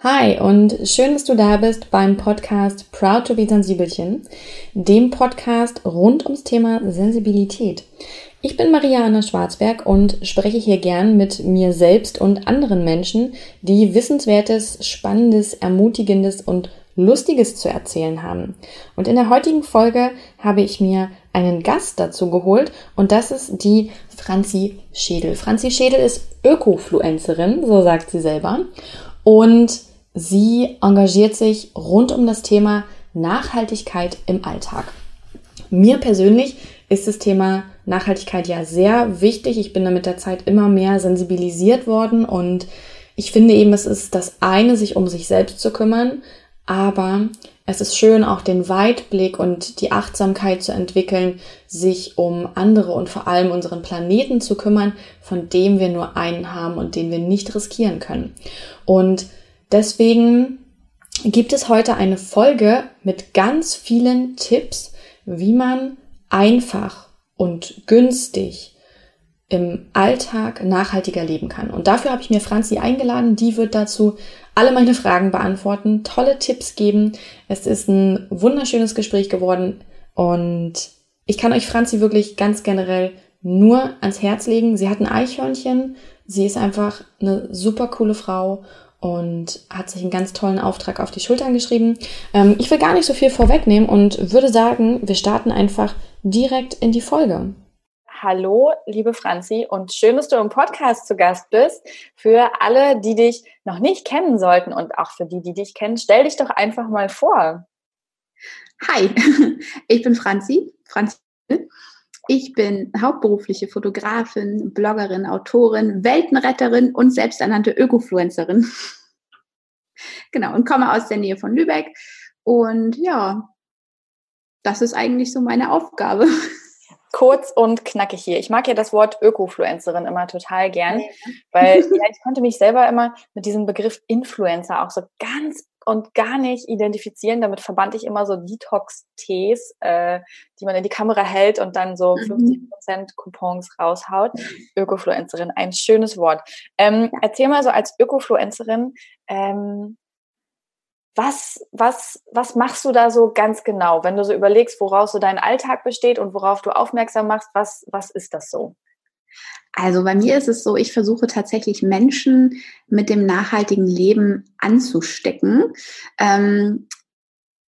Hi und schön, dass du da bist beim Podcast Proud to be Sensibelchen, dem Podcast rund ums Thema Sensibilität. Ich bin Mariana Schwarzberg und spreche hier gern mit mir selbst und anderen Menschen, die Wissenswertes, Spannendes, Ermutigendes und Lustiges zu erzählen haben. Und in der heutigen Folge habe ich mir einen Gast dazu geholt und das ist die Franzi Schädel. Franzi Schädel ist Ökofluencerin, so sagt sie selber. Und Sie engagiert sich rund um das Thema Nachhaltigkeit im Alltag. Mir persönlich ist das Thema Nachhaltigkeit ja sehr wichtig. Ich bin da mit der Zeit immer mehr sensibilisiert worden und ich finde eben, es ist das eine, sich um sich selbst zu kümmern, aber es ist schön, auch den Weitblick und die Achtsamkeit zu entwickeln, sich um andere und vor allem unseren Planeten zu kümmern, von dem wir nur einen haben und den wir nicht riskieren können. Und Deswegen gibt es heute eine Folge mit ganz vielen Tipps, wie man einfach und günstig im Alltag nachhaltiger leben kann. Und dafür habe ich mir Franzi eingeladen. Die wird dazu alle meine Fragen beantworten, tolle Tipps geben. Es ist ein wunderschönes Gespräch geworden und ich kann euch Franzi wirklich ganz generell nur ans Herz legen. Sie hat ein Eichhörnchen. Sie ist einfach eine super coole Frau und hat sich einen ganz tollen Auftrag auf die Schultern geschrieben. Ähm, ich will gar nicht so viel vorwegnehmen und würde sagen, wir starten einfach direkt in die Folge. Hallo, liebe Franzi, und schön, dass du im Podcast zu Gast bist. Für alle, die dich noch nicht kennen sollten und auch für die, die dich kennen, stell dich doch einfach mal vor. Hi, ich bin Franzi, Franzi ich bin hauptberufliche Fotografin, Bloggerin, Autorin, Weltenretterin und selbsternannte Ökofluencerin. genau, und komme aus der Nähe von Lübeck. Und ja, das ist eigentlich so meine Aufgabe. Kurz und knackig hier. Ich mag ja das Wort Ökofluencerin immer total gern, weil ja, ich konnte mich selber immer mit diesem Begriff Influencer auch so ganz und gar nicht identifizieren. Damit verband ich immer so Detox-Tees, äh, die man in die Kamera hält und dann so 50% mhm. Coupons raushaut. Ökofluencerin, ein schönes Wort. Ähm, erzähl mal so als Ökofluencerin, ähm, was, was, was machst du da so ganz genau, wenn du so überlegst, woraus so dein Alltag besteht und worauf du aufmerksam machst? Was, was ist das so? Also bei mir ist es so, ich versuche tatsächlich Menschen mit dem nachhaltigen Leben anzustecken. Ähm,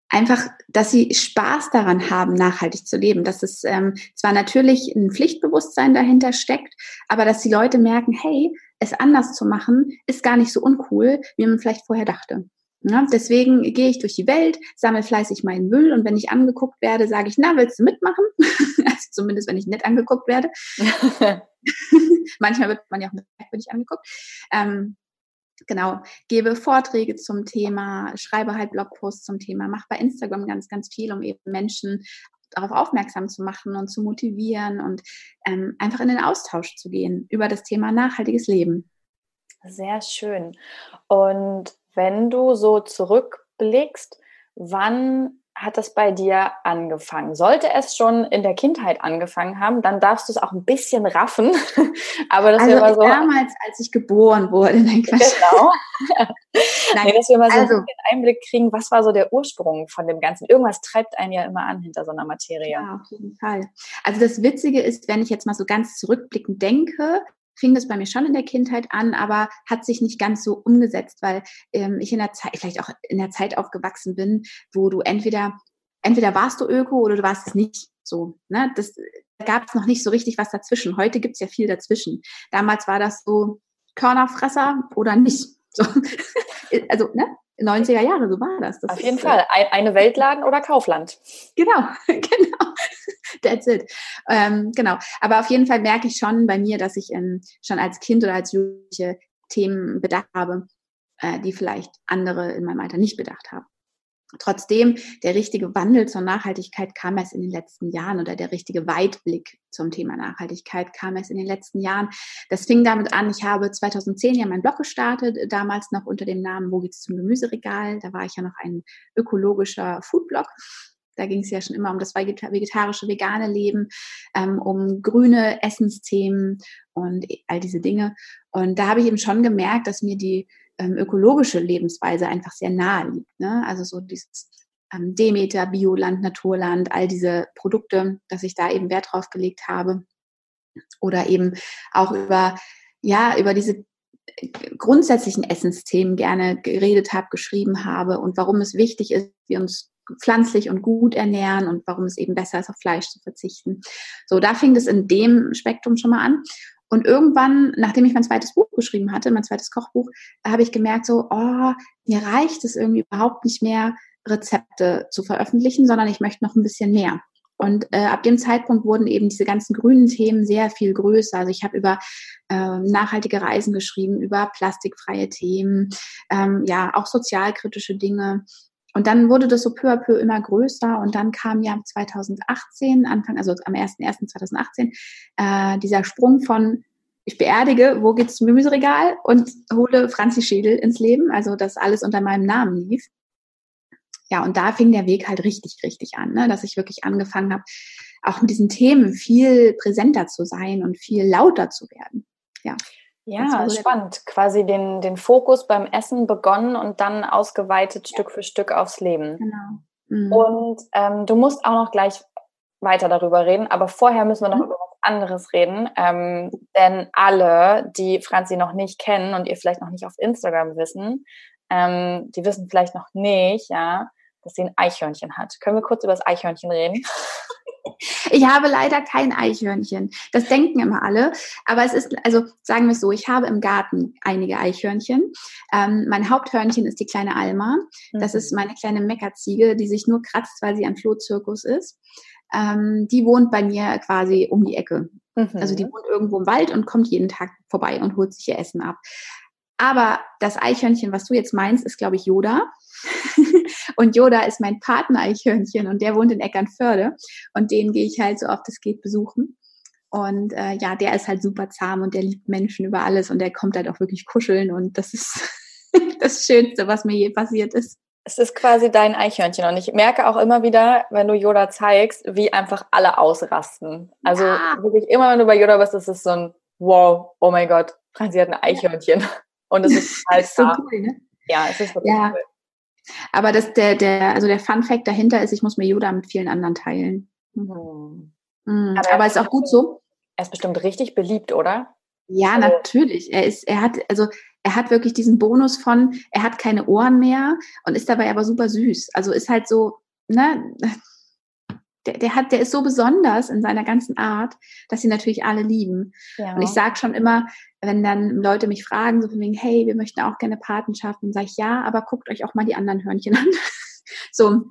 einfach, dass sie Spaß daran haben, nachhaltig zu leben. Dass es ähm, zwar natürlich ein Pflichtbewusstsein dahinter steckt, aber dass die Leute merken, hey, es anders zu machen, ist gar nicht so uncool, wie man vielleicht vorher dachte. Ja, deswegen gehe ich durch die Welt, sammle fleißig meinen Müll und wenn ich angeguckt werde, sage ich, na, willst du mitmachen? also zumindest, wenn ich nett angeguckt werde. Manchmal wird man ja auch merkwürdig angeguckt. Ähm, genau, gebe Vorträge zum Thema, schreibe halt Blogposts zum Thema, mache bei Instagram ganz, ganz viel, um eben Menschen darauf aufmerksam zu machen und zu motivieren und ähm, einfach in den Austausch zu gehen über das Thema nachhaltiges Leben. Sehr schön. Und wenn du so zurückblickst, wann hat das bei dir angefangen? Sollte es schon in der Kindheit angefangen haben, dann darfst du es auch ein bisschen raffen. Aber das also so damals, als ich geboren wurde, nein, Genau. nein, dass wir mal so also, einen Einblick kriegen, was war so der Ursprung von dem Ganzen? Irgendwas treibt einen ja immer an hinter so einer Materie. Ja, auf jeden Fall. Also das Witzige ist, wenn ich jetzt mal so ganz zurückblickend denke, fing das bei mir schon in der Kindheit an, aber hat sich nicht ganz so umgesetzt, weil ähm, ich in der Zeit, vielleicht auch in der Zeit aufgewachsen bin, wo du entweder, entweder warst du Öko oder du warst es nicht so. Ne? Das gab es noch nicht so richtig was dazwischen. Heute gibt es ja viel dazwischen. Damals war das so Körnerfresser oder nicht. So. also, ne? 90er Jahre, so war das. das Auf jeden Fall. Eine Weltladen oder Kaufland. Genau, genau. That's it. Ähm, genau. Aber auf jeden Fall merke ich schon bei mir, dass ich ähm, schon als Kind oder als Jugendliche Themen bedacht habe, äh, die vielleicht andere in meinem Alter nicht bedacht haben. Trotzdem, der richtige Wandel zur Nachhaltigkeit kam erst in den letzten Jahren oder der richtige Weitblick zum Thema Nachhaltigkeit kam erst in den letzten Jahren. Das fing damit an, ich habe 2010 ja meinen Blog gestartet, damals noch unter dem Namen Wo geht's zum Gemüseregal? Da war ich ja noch ein ökologischer Foodblog. Da ging es ja schon immer um das vegetarische, vegane Leben, ähm, um grüne Essensthemen und all diese Dinge. Und da habe ich eben schon gemerkt, dass mir die ähm, ökologische Lebensweise einfach sehr nahe liegt. Ne? Also so dieses ähm, Demeter, Bioland, Naturland, all diese Produkte, dass ich da eben Wert drauf gelegt habe. Oder eben auch über, ja, über diese grundsätzlichen Essensthemen gerne geredet habe, geschrieben habe und warum es wichtig ist, wir uns pflanzlich und gut ernähren und warum es eben besser ist, auf Fleisch zu verzichten. So, da fing es in dem Spektrum schon mal an. Und irgendwann, nachdem ich mein zweites Buch geschrieben hatte, mein zweites Kochbuch, habe ich gemerkt, so, oh, mir reicht es irgendwie überhaupt nicht mehr, Rezepte zu veröffentlichen, sondern ich möchte noch ein bisschen mehr. Und äh, ab dem Zeitpunkt wurden eben diese ganzen grünen Themen sehr viel größer. Also ich habe über äh, nachhaltige Reisen geschrieben, über plastikfreie Themen, ähm, ja, auch sozialkritische Dinge. Und dann wurde das so peu à peu immer größer und dann kam ja 2018, Anfang, also am 1.1.2018, äh, dieser Sprung von ich beerdige, wo geht's zum Gemüseregal und hole Franzi Schädel ins Leben, also das alles unter meinem Namen lief. Ja, und da fing der Weg halt richtig, richtig an, ne? dass ich wirklich angefangen habe, auch mit diesen Themen viel präsenter zu sein und viel lauter zu werden. Ja. Ja, spannend. Quasi den, den Fokus beim Essen begonnen und dann ausgeweitet. Stück für Stück aufs Leben. Genau. Mhm. Und ähm, du musst auch noch gleich weiter darüber reden, aber vorher müssen wir noch mhm. über was anderes reden. Ähm, denn alle, die Franzi noch nicht kennen und ihr vielleicht noch nicht auf Instagram wissen, ähm, die wissen vielleicht noch nicht, ja, dass sie ein Eichhörnchen hat. Können wir kurz über das Eichhörnchen reden? Ich habe leider kein Eichhörnchen. Das denken immer alle. Aber es ist, also sagen wir es so, ich habe im Garten einige Eichhörnchen. Ähm, mein Haupthörnchen ist die kleine Alma. Das mhm. ist meine kleine Meckerziege, die sich nur kratzt, weil sie ein Flohzirkus ist. Ähm, die wohnt bei mir quasi um die Ecke. Mhm. Also die wohnt irgendwo im Wald und kommt jeden Tag vorbei und holt sich ihr Essen ab. Aber das Eichhörnchen, was du jetzt meinst, ist, glaube ich, Yoda. und Yoda ist mein Partner-Eichhörnchen und der wohnt in Eckernförde. Und den gehe ich halt so oft es geht besuchen. Und äh, ja, der ist halt super zahm und der liebt Menschen über alles und der kommt halt auch wirklich kuscheln und das ist das Schönste, was mir je passiert ist. Es ist quasi dein Eichhörnchen und ich merke auch immer wieder, wenn du Yoda zeigst, wie einfach alle ausrasten. Also ja. wirklich immer, wenn du bei Yoda bist, ist es so ein Wow, oh mein Gott, sie hat ein Eichhörnchen. Ja. Und es ist halt ist so cool, ne? Ja, es ist wirklich ja. cool. Aber das, der, der, also der Fun Fact dahinter ist, ich muss mir Yoda mit vielen anderen teilen. Mhm. Mhm. Aber, Aber ist auch gut so. Er ist bestimmt richtig beliebt, oder? Ja, so. natürlich. Er ist, er hat, also er hat wirklich diesen Bonus von, er hat keine Ohren mehr und ist dabei aber super süß. Also ist halt so, ne, der, der hat, der ist so besonders in seiner ganzen Art, dass sie natürlich alle lieben. Ja. Und ich sage schon immer, wenn dann Leute mich fragen, so von wegen, hey, wir möchten auch gerne Patenschaften, sage ich ja, aber guckt euch auch mal die anderen Hörnchen an. so,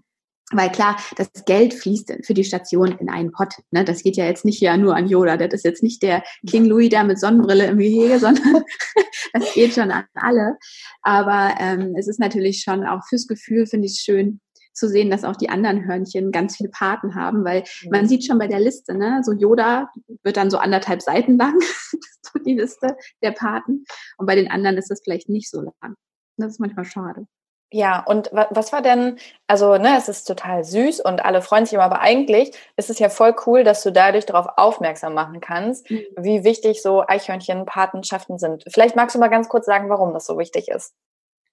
weil klar, das Geld fließt für die Station in einen Pott. Ne? Das geht ja jetzt nicht ja nur an Yoda. Das ist jetzt nicht der King Louis da mit Sonnenbrille im Gehege, sondern das geht schon an alle. Aber ähm, es ist natürlich schon auch fürs Gefühl, finde ich schön, zu sehen, dass auch die anderen Hörnchen ganz viele Paten haben, weil mhm. man sieht schon bei der Liste, ne, so Yoda wird dann so anderthalb Seiten lang, so die Liste der Paten. Und bei den anderen ist das vielleicht nicht so lang. Das ist manchmal schade. Ja, und was war denn, also, ne, es ist total süß und alle freuen sich immer, aber eigentlich ist es ja voll cool, dass du dadurch darauf aufmerksam machen kannst, mhm. wie wichtig so Eichhörnchen-Patenschaften sind. Vielleicht magst du mal ganz kurz sagen, warum das so wichtig ist.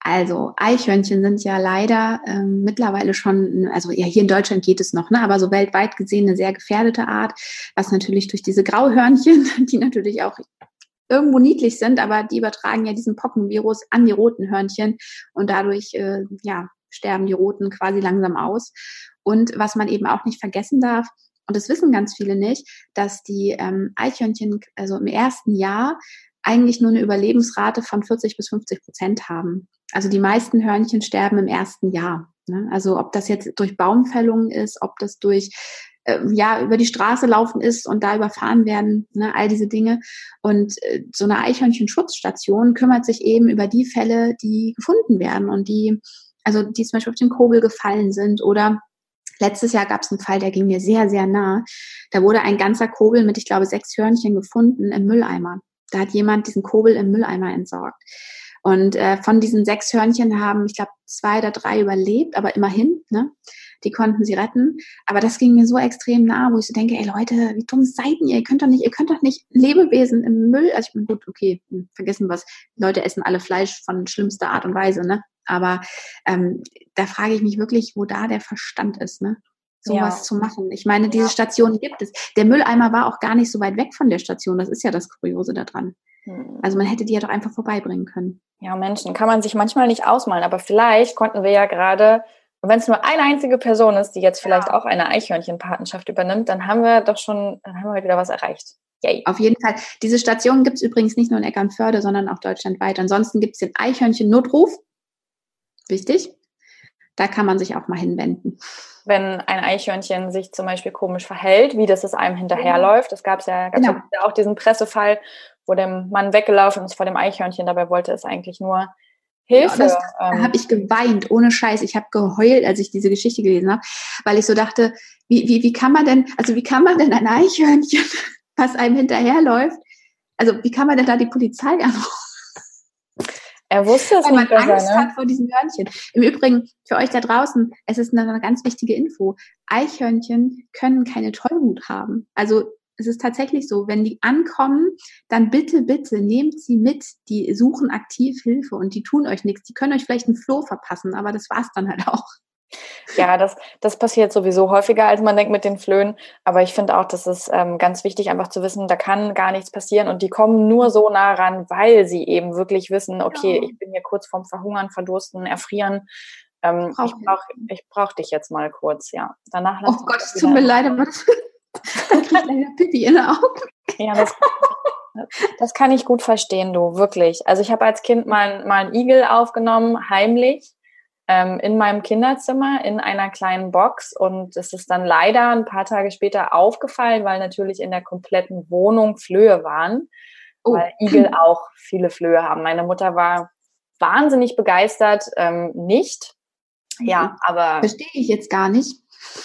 Also Eichhörnchen sind ja leider ähm, mittlerweile schon, also ja, hier in Deutschland geht es noch, ne, aber so weltweit gesehen eine sehr gefährdete Art, was natürlich durch diese Grauhörnchen, die natürlich auch irgendwo niedlich sind, aber die übertragen ja diesen Pockenvirus an die roten Hörnchen und dadurch äh, ja, sterben die roten quasi langsam aus. Und was man eben auch nicht vergessen darf, und das wissen ganz viele nicht, dass die ähm, Eichhörnchen also im ersten Jahr eigentlich nur eine Überlebensrate von 40 bis 50 Prozent haben. Also die meisten Hörnchen sterben im ersten Jahr. Ne? Also ob das jetzt durch Baumfällungen ist, ob das durch äh, ja über die Straße laufen ist und da überfahren werden, ne? all diese Dinge. Und äh, so eine Eichhörnchen-Schutzstation kümmert sich eben über die Fälle, die gefunden werden und die, also die zum Beispiel auf den Kogel gefallen sind oder Letztes Jahr gab es einen Fall, der ging mir sehr, sehr nah. Da wurde ein ganzer Kogel mit, ich glaube, sechs Hörnchen gefunden im Mülleimer. Da hat jemand diesen Kobel im Mülleimer entsorgt. Und äh, von diesen sechs Hörnchen haben, ich glaube, zwei oder drei überlebt, aber immerhin. Ne? die konnten sie retten. Aber das ging mir so extrem nah, wo ich so denke, ey Leute, wie dumm seid ihr? Ihr könnt doch nicht, ihr könnt doch nicht Lebewesen im Müll, also ich bin gut, okay, hm, vergessen was, Leute essen alle Fleisch von schlimmster Art und Weise, ne? Aber ähm, da frage ich mich wirklich, wo da der Verstand ist, ne? sowas ja. zu machen. Ich meine, diese ja. Station gibt es. Der Mülleimer war auch gar nicht so weit weg von der Station. Das ist ja das Kuriose daran. Hm. Also man hätte die ja doch einfach vorbeibringen können. Ja, Menschen kann man sich manchmal nicht ausmalen, aber vielleicht konnten wir ja gerade, wenn es nur eine einzige Person ist, die jetzt vielleicht ja. auch eine Eichhörnchenpatenschaft übernimmt, dann haben wir doch schon, dann haben wir heute wieder was erreicht. Yay. Auf jeden Fall. Diese Station gibt es übrigens nicht nur in Eckernförde, sondern auch deutschlandweit. Ansonsten gibt es den Eichhörnchen-Notruf. Wichtig. Da kann man sich auch mal hinwenden wenn ein Eichhörnchen sich zum Beispiel komisch verhält, wie das es einem hinterherläuft. Es gab ja, gab's genau. ja auch diesen Pressefall, wo der Mann weggelaufen ist vor dem Eichhörnchen, dabei wollte es eigentlich nur Hilfe. Ja, da ähm, habe ich geweint, ohne Scheiß. Ich habe geheult, als ich diese Geschichte gelesen habe, weil ich so dachte, wie, wie, wie kann man denn, also wie kann man denn ein Eichhörnchen, was einem hinterherläuft, also wie kann man denn da die Polizei anrufen? Er wusste es Weil nicht man Angst ne? hat vor diesem Hörnchen. Im Übrigen, für euch da draußen, es ist eine, eine ganz wichtige Info. Eichhörnchen können keine Tollwut haben. Also es ist tatsächlich so, wenn die ankommen, dann bitte, bitte nehmt sie mit. Die suchen aktiv Hilfe und die tun euch nichts. Die können euch vielleicht einen Floh verpassen, aber das war's dann halt auch. Ja, das, das passiert sowieso häufiger, als man denkt mit den Flöhen. Aber ich finde auch, das ist ähm, ganz wichtig, einfach zu wissen, da kann gar nichts passieren. Und die kommen nur so nah ran, weil sie eben wirklich wissen, okay, ja. ich bin hier kurz vorm Verhungern, Verdursten, Erfrieren. Ähm, brauch ich brauche brauch dich jetzt mal kurz, ja. Danach oh Gott, es tut mir leid, aber das kriegt Pipi in den Augen. Ja, das, das kann ich gut verstehen, du, wirklich. Also ich habe als Kind mal, mal einen Igel aufgenommen, heimlich ähm, in meinem Kinderzimmer in einer kleinen Box und es ist dann leider ein paar Tage später aufgefallen, weil natürlich in der kompletten Wohnung Flöhe waren, oh. weil Igel auch viele Flöhe haben. Meine Mutter war wahnsinnig begeistert, ähm, nicht. Ja, mhm. aber. Verstehe ich jetzt gar nicht.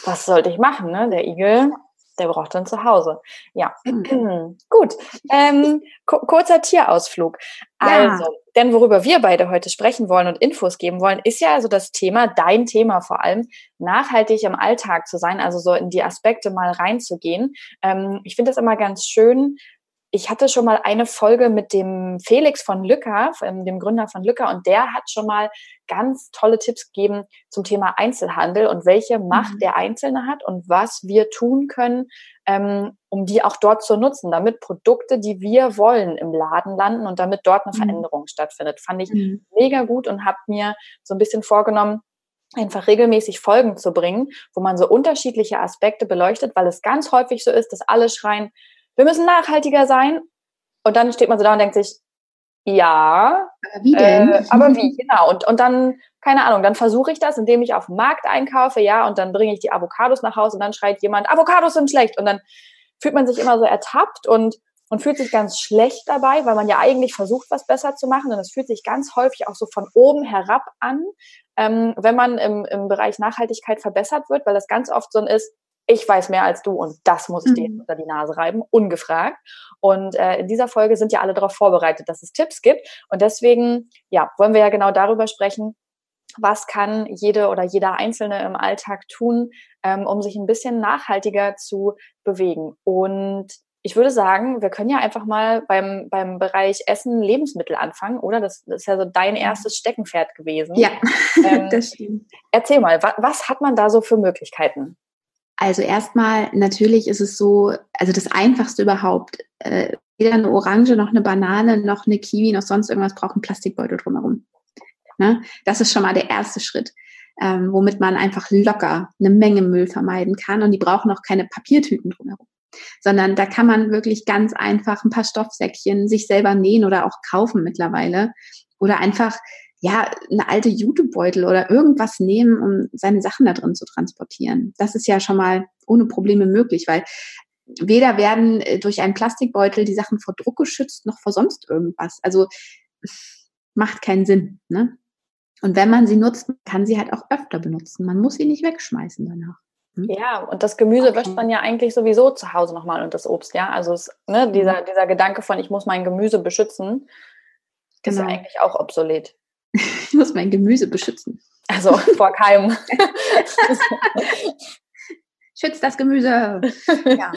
Was sollte ich machen, ne? Der Igel der braucht dann zu Hause. Ja, mhm. gut. Ähm, kurzer Tierausflug. Also, ja. denn worüber wir beide heute sprechen wollen und Infos geben wollen, ist ja also das Thema, dein Thema vor allem, nachhaltig im Alltag zu sein, also so in die Aspekte mal reinzugehen. Ähm, ich finde das immer ganz schön, ich hatte schon mal eine Folge mit dem Felix von Lücker, dem Gründer von Lücker, und der hat schon mal ganz tolle Tipps gegeben zum Thema Einzelhandel und welche Macht mhm. der Einzelne hat und was wir tun können, ähm, um die auch dort zu nutzen, damit Produkte, die wir wollen, im Laden landen und damit dort eine mhm. Veränderung stattfindet. Fand ich mhm. mega gut und habe mir so ein bisschen vorgenommen, einfach regelmäßig Folgen zu bringen, wo man so unterschiedliche Aspekte beleuchtet, weil es ganz häufig so ist, dass alle schreien, wir müssen nachhaltiger sein. Und dann steht man so da und denkt sich, ja. Aber wie denn? Äh, aber wie, genau. Und, und dann, keine Ahnung, dann versuche ich das, indem ich auf dem Markt einkaufe, ja, und dann bringe ich die Avocados nach Hause und dann schreit jemand, Avocados sind schlecht. Und dann fühlt man sich immer so ertappt und, und fühlt sich ganz schlecht dabei, weil man ja eigentlich versucht, was besser zu machen. Und es fühlt sich ganz häufig auch so von oben herab an, ähm, wenn man im, im Bereich Nachhaltigkeit verbessert wird, weil das ganz oft so ein ist, ich weiß mehr als du und das muss ich dir mhm. unter die Nase reiben, ungefragt. Und äh, in dieser Folge sind ja alle darauf vorbereitet, dass es Tipps gibt. Und deswegen, ja, wollen wir ja genau darüber sprechen, was kann jede oder jeder Einzelne im Alltag tun, ähm, um sich ein bisschen nachhaltiger zu bewegen. Und ich würde sagen, wir können ja einfach mal beim, beim Bereich Essen, Lebensmittel anfangen, oder? Das, das ist ja so dein erstes Steckenpferd gewesen. Ja, ähm, das stimmt. Erzähl mal, was, was hat man da so für Möglichkeiten? Also erstmal, natürlich ist es so, also das Einfachste überhaupt, äh, weder eine Orange noch eine Banane noch eine Kiwi noch sonst irgendwas braucht einen Plastikbeutel drumherum. Ne? Das ist schon mal der erste Schritt, ähm, womit man einfach locker eine Menge Müll vermeiden kann und die brauchen auch keine Papiertüten drumherum. Sondern da kann man wirklich ganz einfach ein paar Stoffsäckchen sich selber nähen oder auch kaufen mittlerweile. Oder einfach ja, eine alte Jutebeutel oder irgendwas nehmen, um seine Sachen da drin zu transportieren. Das ist ja schon mal ohne Probleme möglich, weil weder werden äh, durch einen Plastikbeutel die Sachen vor Druck geschützt, noch vor sonst irgendwas. Also macht keinen Sinn. Ne? Und wenn man sie nutzt, kann sie halt auch öfter benutzen. Man muss sie nicht wegschmeißen danach. Hm? Ja, und das Gemüse okay. wäscht man ja eigentlich sowieso zu Hause nochmal und das Obst, ja. Also es, ne, dieser, dieser Gedanke von, ich muss mein Gemüse beschützen, genau. ist ja eigentlich auch obsolet ich muss mein Gemüse beschützen. Also vor Keim. Schützt das Gemüse. Ja.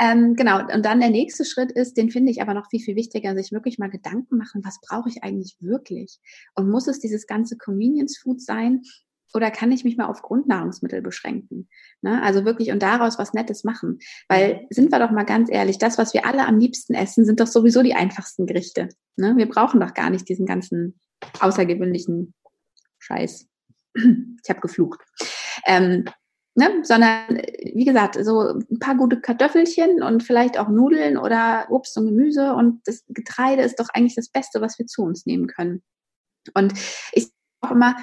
Ähm, genau, und dann der nächste Schritt ist, den finde ich aber noch viel, viel wichtiger, sich wirklich mal Gedanken machen, was brauche ich eigentlich wirklich? Und muss es dieses ganze Convenience Food sein? Oder kann ich mich mal auf Grundnahrungsmittel beschränken? Ne? Also wirklich und daraus was Nettes machen. Weil, sind wir doch mal ganz ehrlich, das, was wir alle am liebsten essen, sind doch sowieso die einfachsten Gerichte. Ne? Wir brauchen doch gar nicht diesen ganzen außergewöhnlichen Scheiß. Ich habe geflucht. Ähm, ne? Sondern, wie gesagt, so ein paar gute Kartoffelchen und vielleicht auch Nudeln oder Obst und Gemüse. Und das Getreide ist doch eigentlich das Beste, was wir zu uns nehmen können. Und ich auch immer,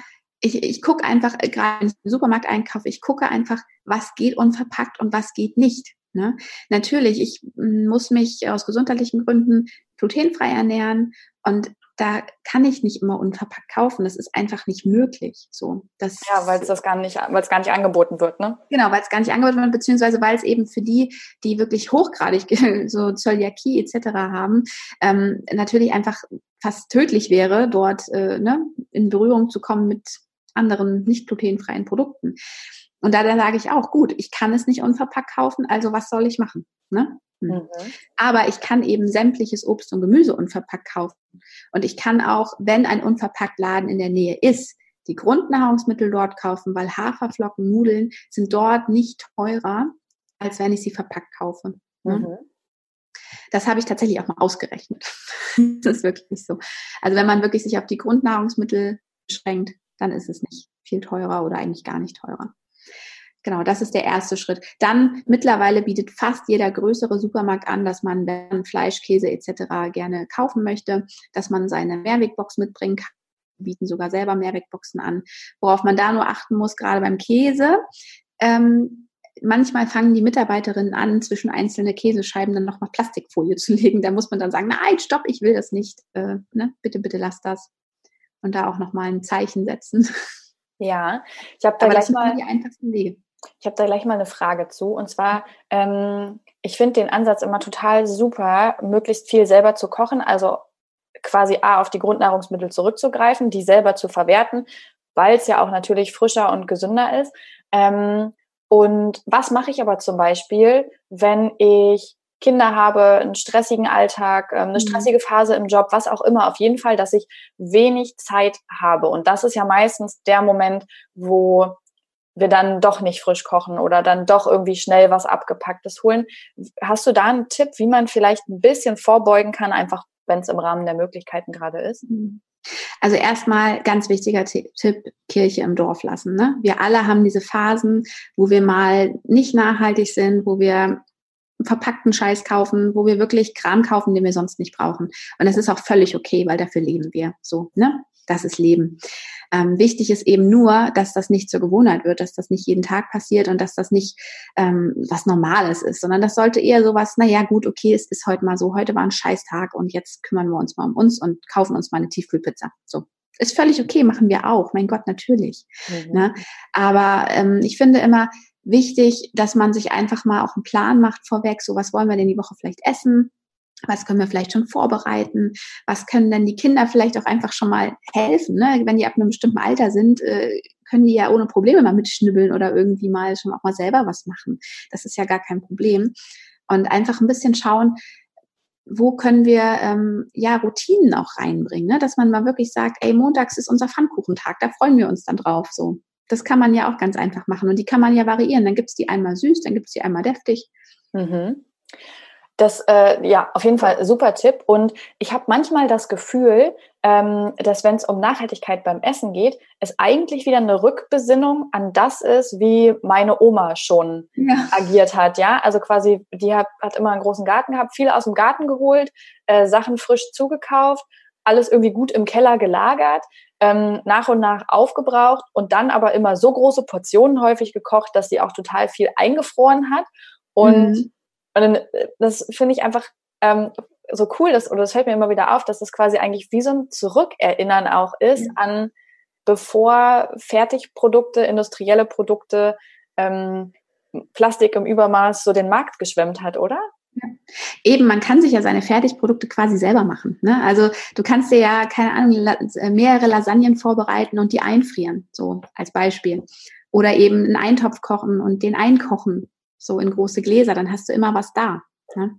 ich, ich gucke einfach, äh, gerade wenn ich im Supermarkt einkaufe, ich gucke einfach, was geht unverpackt und was geht nicht. Ne? Natürlich, ich mm, muss mich aus gesundheitlichen Gründen glutenfrei ernähren und da kann ich nicht immer unverpackt kaufen. Das ist einfach nicht möglich. So, das ja, weil es das gar nicht, weil es gar nicht angeboten wird, ne? Genau, weil es gar nicht angeboten wird, beziehungsweise weil es eben für die, die wirklich hochgradig so Zöliakie etc. haben, ähm, natürlich einfach fast tödlich wäre, dort äh, ne, in Berührung zu kommen mit anderen nicht glutenfreien Produkten. Und da, da sage ich auch, gut, ich kann es nicht unverpackt kaufen, also was soll ich machen? Ne? Hm. Mhm. Aber ich kann eben sämtliches Obst und Gemüse unverpackt kaufen. Und ich kann auch, wenn ein unverpackt Laden in der Nähe ist, die Grundnahrungsmittel dort kaufen, weil Haferflocken, Nudeln sind dort nicht teurer, als wenn ich sie verpackt kaufe. Ne? Mhm. Das habe ich tatsächlich auch mal ausgerechnet. das ist wirklich so. Also wenn man wirklich sich auf die Grundnahrungsmittel beschränkt, dann ist es nicht viel teurer oder eigentlich gar nicht teurer. Genau, das ist der erste Schritt. Dann mittlerweile bietet fast jeder größere Supermarkt an, dass man, wenn man Fleisch, Käse etc. gerne kaufen möchte, dass man seine Mehrwegbox mitbringen kann. Bieten sogar selber Mehrwegboxen an. Worauf man da nur achten muss, gerade beim Käse, ähm, manchmal fangen die Mitarbeiterinnen an, zwischen einzelne Käsescheiben dann nochmal Plastikfolie zu legen. Da muss man dann sagen, nein, stopp, ich will das nicht. Äh, ne? Bitte, bitte lass das und da auch nochmal ein Zeichen setzen. Ja, ich habe da Aber gleich mal die einfachsten Wege. Ich habe da gleich mal eine Frage zu. Und zwar, ähm, ich finde den Ansatz immer total super, möglichst viel selber zu kochen, also quasi A, auf die Grundnahrungsmittel zurückzugreifen, die selber zu verwerten, weil es ja auch natürlich frischer und gesünder ist. Ähm, und was mache ich aber zum Beispiel, wenn ich Kinder habe, einen stressigen Alltag, ähm, eine mhm. stressige Phase im Job, was auch immer, auf jeden Fall, dass ich wenig Zeit habe. Und das ist ja meistens der Moment, wo wir dann doch nicht frisch kochen oder dann doch irgendwie schnell was Abgepacktes holen. Hast du da einen Tipp, wie man vielleicht ein bisschen vorbeugen kann, einfach wenn es im Rahmen der Möglichkeiten gerade ist? Mhm. Also erstmal ganz wichtiger Tipp, Kirche im Dorf lassen. Ne? Wir alle haben diese Phasen, wo wir mal nicht nachhaltig sind, wo wir verpackten Scheiß kaufen, wo wir wirklich Kram kaufen, den wir sonst nicht brauchen. Und das ist auch völlig okay, weil dafür leben wir. So, ne? Das ist Leben. Ähm, wichtig ist eben nur, dass das nicht zur Gewohnheit wird, dass das nicht jeden Tag passiert und dass das nicht ähm, was Normales ist, sondern das sollte eher sowas, naja, gut, okay, es ist heute mal so, heute war ein Scheißtag und jetzt kümmern wir uns mal um uns und kaufen uns mal eine Tiefkühlpizza. So. Ist völlig okay, machen wir auch. Mein Gott, natürlich. Mhm. Ne? Aber ähm, ich finde immer, wichtig, dass man sich einfach mal auch einen Plan macht vorweg, so was wollen wir denn die Woche vielleicht essen, was können wir vielleicht schon vorbereiten, was können denn die Kinder vielleicht auch einfach schon mal helfen, ne? wenn die ab einem bestimmten Alter sind, äh, können die ja ohne Probleme mal mitschnibbeln oder irgendwie mal schon auch mal selber was machen. Das ist ja gar kein Problem. Und einfach ein bisschen schauen, wo können wir ähm, ja Routinen auch reinbringen, ne? dass man mal wirklich sagt, ey, montags ist unser Pfannkuchentag, da freuen wir uns dann drauf. So, das kann man ja auch ganz einfach machen und die kann man ja variieren. Dann gibt es die einmal süß, dann gibt es die einmal deftig. Mhm. Das, äh, ja, auf jeden Fall super Tipp. Und ich habe manchmal das Gefühl, ähm, dass wenn es um Nachhaltigkeit beim Essen geht, es eigentlich wieder eine Rückbesinnung an das ist, wie meine Oma schon ja. agiert hat. Ja, also quasi, die hat, hat immer einen großen Garten gehabt, viel aus dem Garten geholt, äh, Sachen frisch zugekauft, alles irgendwie gut im Keller gelagert ähm, nach und nach aufgebraucht und dann aber immer so große Portionen häufig gekocht, dass sie auch total viel eingefroren hat. Und, mhm. und dann, äh, das finde ich einfach ähm, so cool, dass, oder das fällt mir immer wieder auf, dass das quasi eigentlich wie so ein Zurückerinnern auch ist mhm. an bevor Fertigprodukte, industrielle Produkte, ähm, Plastik im Übermaß so den Markt geschwemmt hat, oder? Eben, man kann sich ja seine Fertigprodukte quasi selber machen. Ne? Also du kannst dir ja, keine Ahnung, äh, mehrere Lasagnen vorbereiten und die einfrieren, so als Beispiel. Oder eben einen Eintopf kochen und den einkochen, so in große Gläser, dann hast du immer was da. Ne?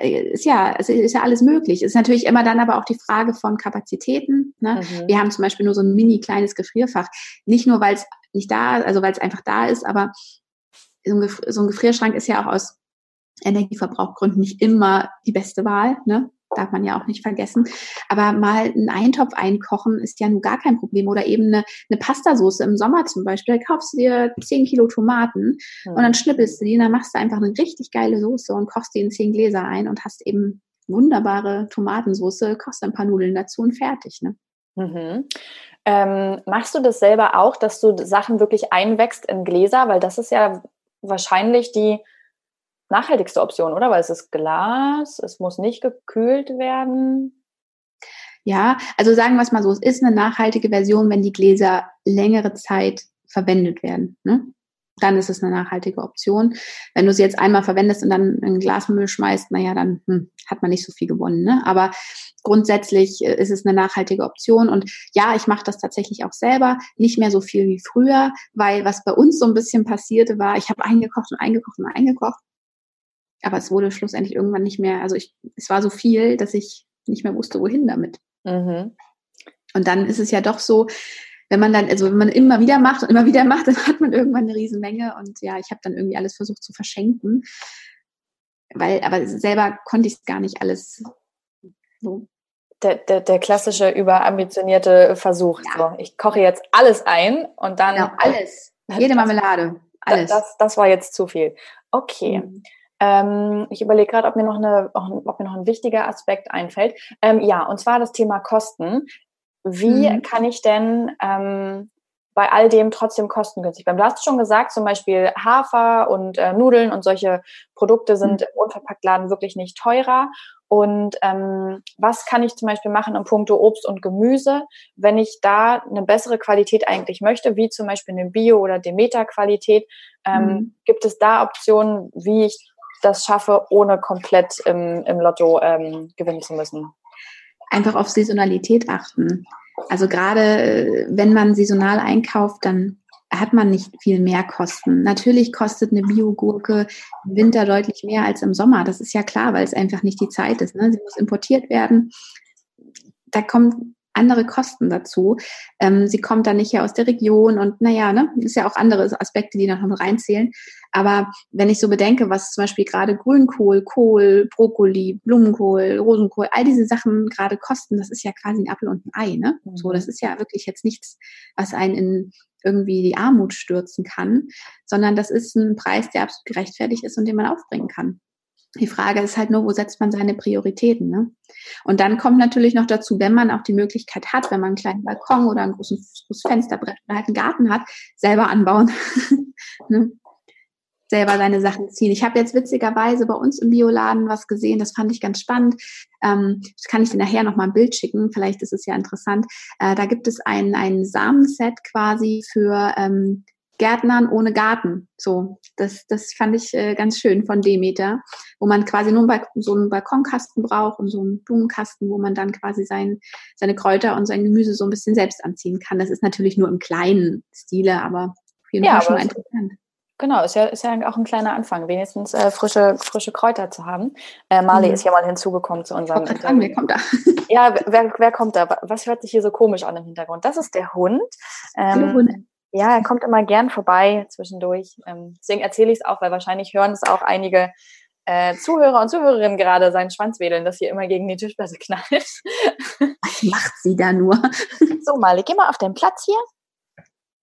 Ist ja, es ist ja alles möglich. Ist natürlich immer dann aber auch die Frage von Kapazitäten. Ne? Mhm. Wir haben zum Beispiel nur so ein mini kleines Gefrierfach. Nicht nur, weil es nicht da, also weil es einfach da ist, aber so ein Gefrierschrank ist ja auch aus Energieverbrauchgründen nicht immer die beste Wahl, ne? Darf man ja auch nicht vergessen. Aber mal einen Eintopf einkochen ist ja nun gar kein Problem. Oder eben eine, eine Pastasauce im Sommer zum Beispiel. Da kaufst du dir 10 Kilo Tomaten mhm. und dann schnippelst du die und dann machst du einfach eine richtig geile Soße und kochst die in 10 Gläser ein und hast eben wunderbare Tomatensauce, kochst ein paar Nudeln dazu und fertig. Ne? Mhm. Ähm, machst du das selber auch, dass du Sachen wirklich einwächst in Gläser? Weil das ist ja wahrscheinlich die nachhaltigste Option, oder? Weil es ist Glas, es muss nicht gekühlt werden. Ja, also sagen wir es mal so, es ist eine nachhaltige Version, wenn die Gläser längere Zeit verwendet werden. Ne? Dann ist es eine nachhaltige Option. Wenn du sie jetzt einmal verwendest und dann in Glasmüll schmeißt, naja, dann hm, hat man nicht so viel gewonnen. Ne? Aber grundsätzlich äh, ist es eine nachhaltige Option. Und ja, ich mache das tatsächlich auch selber, nicht mehr so viel wie früher, weil was bei uns so ein bisschen passierte war, ich habe eingekocht und eingekocht und eingekocht aber es wurde schlussendlich irgendwann nicht mehr, also ich, es war so viel, dass ich nicht mehr wusste, wohin damit. Mhm. Und dann ist es ja doch so, wenn man dann, also wenn man immer wieder macht und immer wieder macht, dann hat man irgendwann eine Riesenmenge und ja, ich habe dann irgendwie alles versucht zu verschenken, weil, aber selber konnte ich es gar nicht alles so. Der, der, der klassische überambitionierte Versuch. Ja. So, ich koche jetzt alles ein und dann. Genau, alles. Jede Marmelade. Alles. Das, das war jetzt zu viel. Okay. Mhm. Ähm, ich überlege gerade, ob mir noch eine, ob mir noch ein wichtiger Aspekt einfällt. Ähm, ja, und zwar das Thema Kosten. Wie mhm. kann ich denn ähm, bei all dem trotzdem kostengünstig bleiben? Du hast schon gesagt, zum Beispiel Hafer und äh, Nudeln und solche Produkte sind mhm. im Unverpacktladen wirklich nicht teurer. Und ähm, was kann ich zum Beispiel machen im Punkto Obst und Gemüse, wenn ich da eine bessere Qualität eigentlich möchte, wie zum Beispiel eine Bio- oder Demeter-Qualität? Ähm, mhm. Gibt es da Optionen, wie ich das schaffe, ohne komplett im, im Lotto ähm, gewinnen zu müssen? Einfach auf Saisonalität achten. Also gerade äh, wenn man saisonal einkauft, dann hat man nicht viel mehr Kosten. Natürlich kostet eine Biogurke im Winter deutlich mehr als im Sommer. Das ist ja klar, weil es einfach nicht die Zeit ist. Ne? Sie muss importiert werden. Da kommt andere Kosten dazu. Ähm, sie kommt dann nicht ja aus der Region und naja, ne, ist ja auch andere Aspekte, die noch mit reinzählen. Aber wenn ich so bedenke, was zum Beispiel gerade Grünkohl, Kohl, Brokkoli, Blumenkohl, Rosenkohl, all diese Sachen gerade kosten, das ist ja quasi ein Apfel und ein Ei, ne? Mhm. So, das ist ja wirklich jetzt nichts, was einen in irgendwie die Armut stürzen kann, sondern das ist ein Preis, der absolut gerechtfertigt ist und den man aufbringen kann. Die Frage ist halt nur, wo setzt man seine Prioritäten? Ne? Und dann kommt natürlich noch dazu, wenn man auch die Möglichkeit hat, wenn man einen kleinen Balkon oder ein großes, großes Fensterbrett oder halt einen Garten hat, selber anbauen. ne? selber seine Sachen ziehen. Ich habe jetzt witzigerweise bei uns im Bioladen was gesehen, das fand ich ganz spannend. Ähm, das kann ich dir nachher nochmal ein Bild schicken, vielleicht ist es ja interessant. Äh, da gibt es ein, ein Samenset quasi für ähm, Gärtnern ohne Garten. So, das, das fand ich äh, ganz schön von Demeter, wo man quasi nur so einen Balkonkasten braucht und so einen Blumenkasten, wo man dann quasi sein, seine Kräuter und sein Gemüse so ein bisschen selbst anziehen kann. Das ist natürlich nur im kleinen Stile, aber auf jeden ja, Fall schon interessant. Genau, ist ja, ist ja auch ein kleiner Anfang, wenigstens äh, frische, frische Kräuter zu haben. Äh, Marley mhm. ist ja mal hinzugekommen zu unserem Interview. Wer kommt da? ja, wer, wer kommt da? Was hört sich hier so komisch an im Hintergrund? Das ist der Hund. Ähm, Hund. Ja, er kommt immer gern vorbei zwischendurch. Ähm, deswegen erzähle ich es auch, weil wahrscheinlich hören es auch einige äh, Zuhörer und Zuhörerinnen gerade seinen Schwanz wedeln, dass hier immer gegen die Tischplatte knallt. Was macht sie da nur? so, Mali, geh mal auf den Platz hier.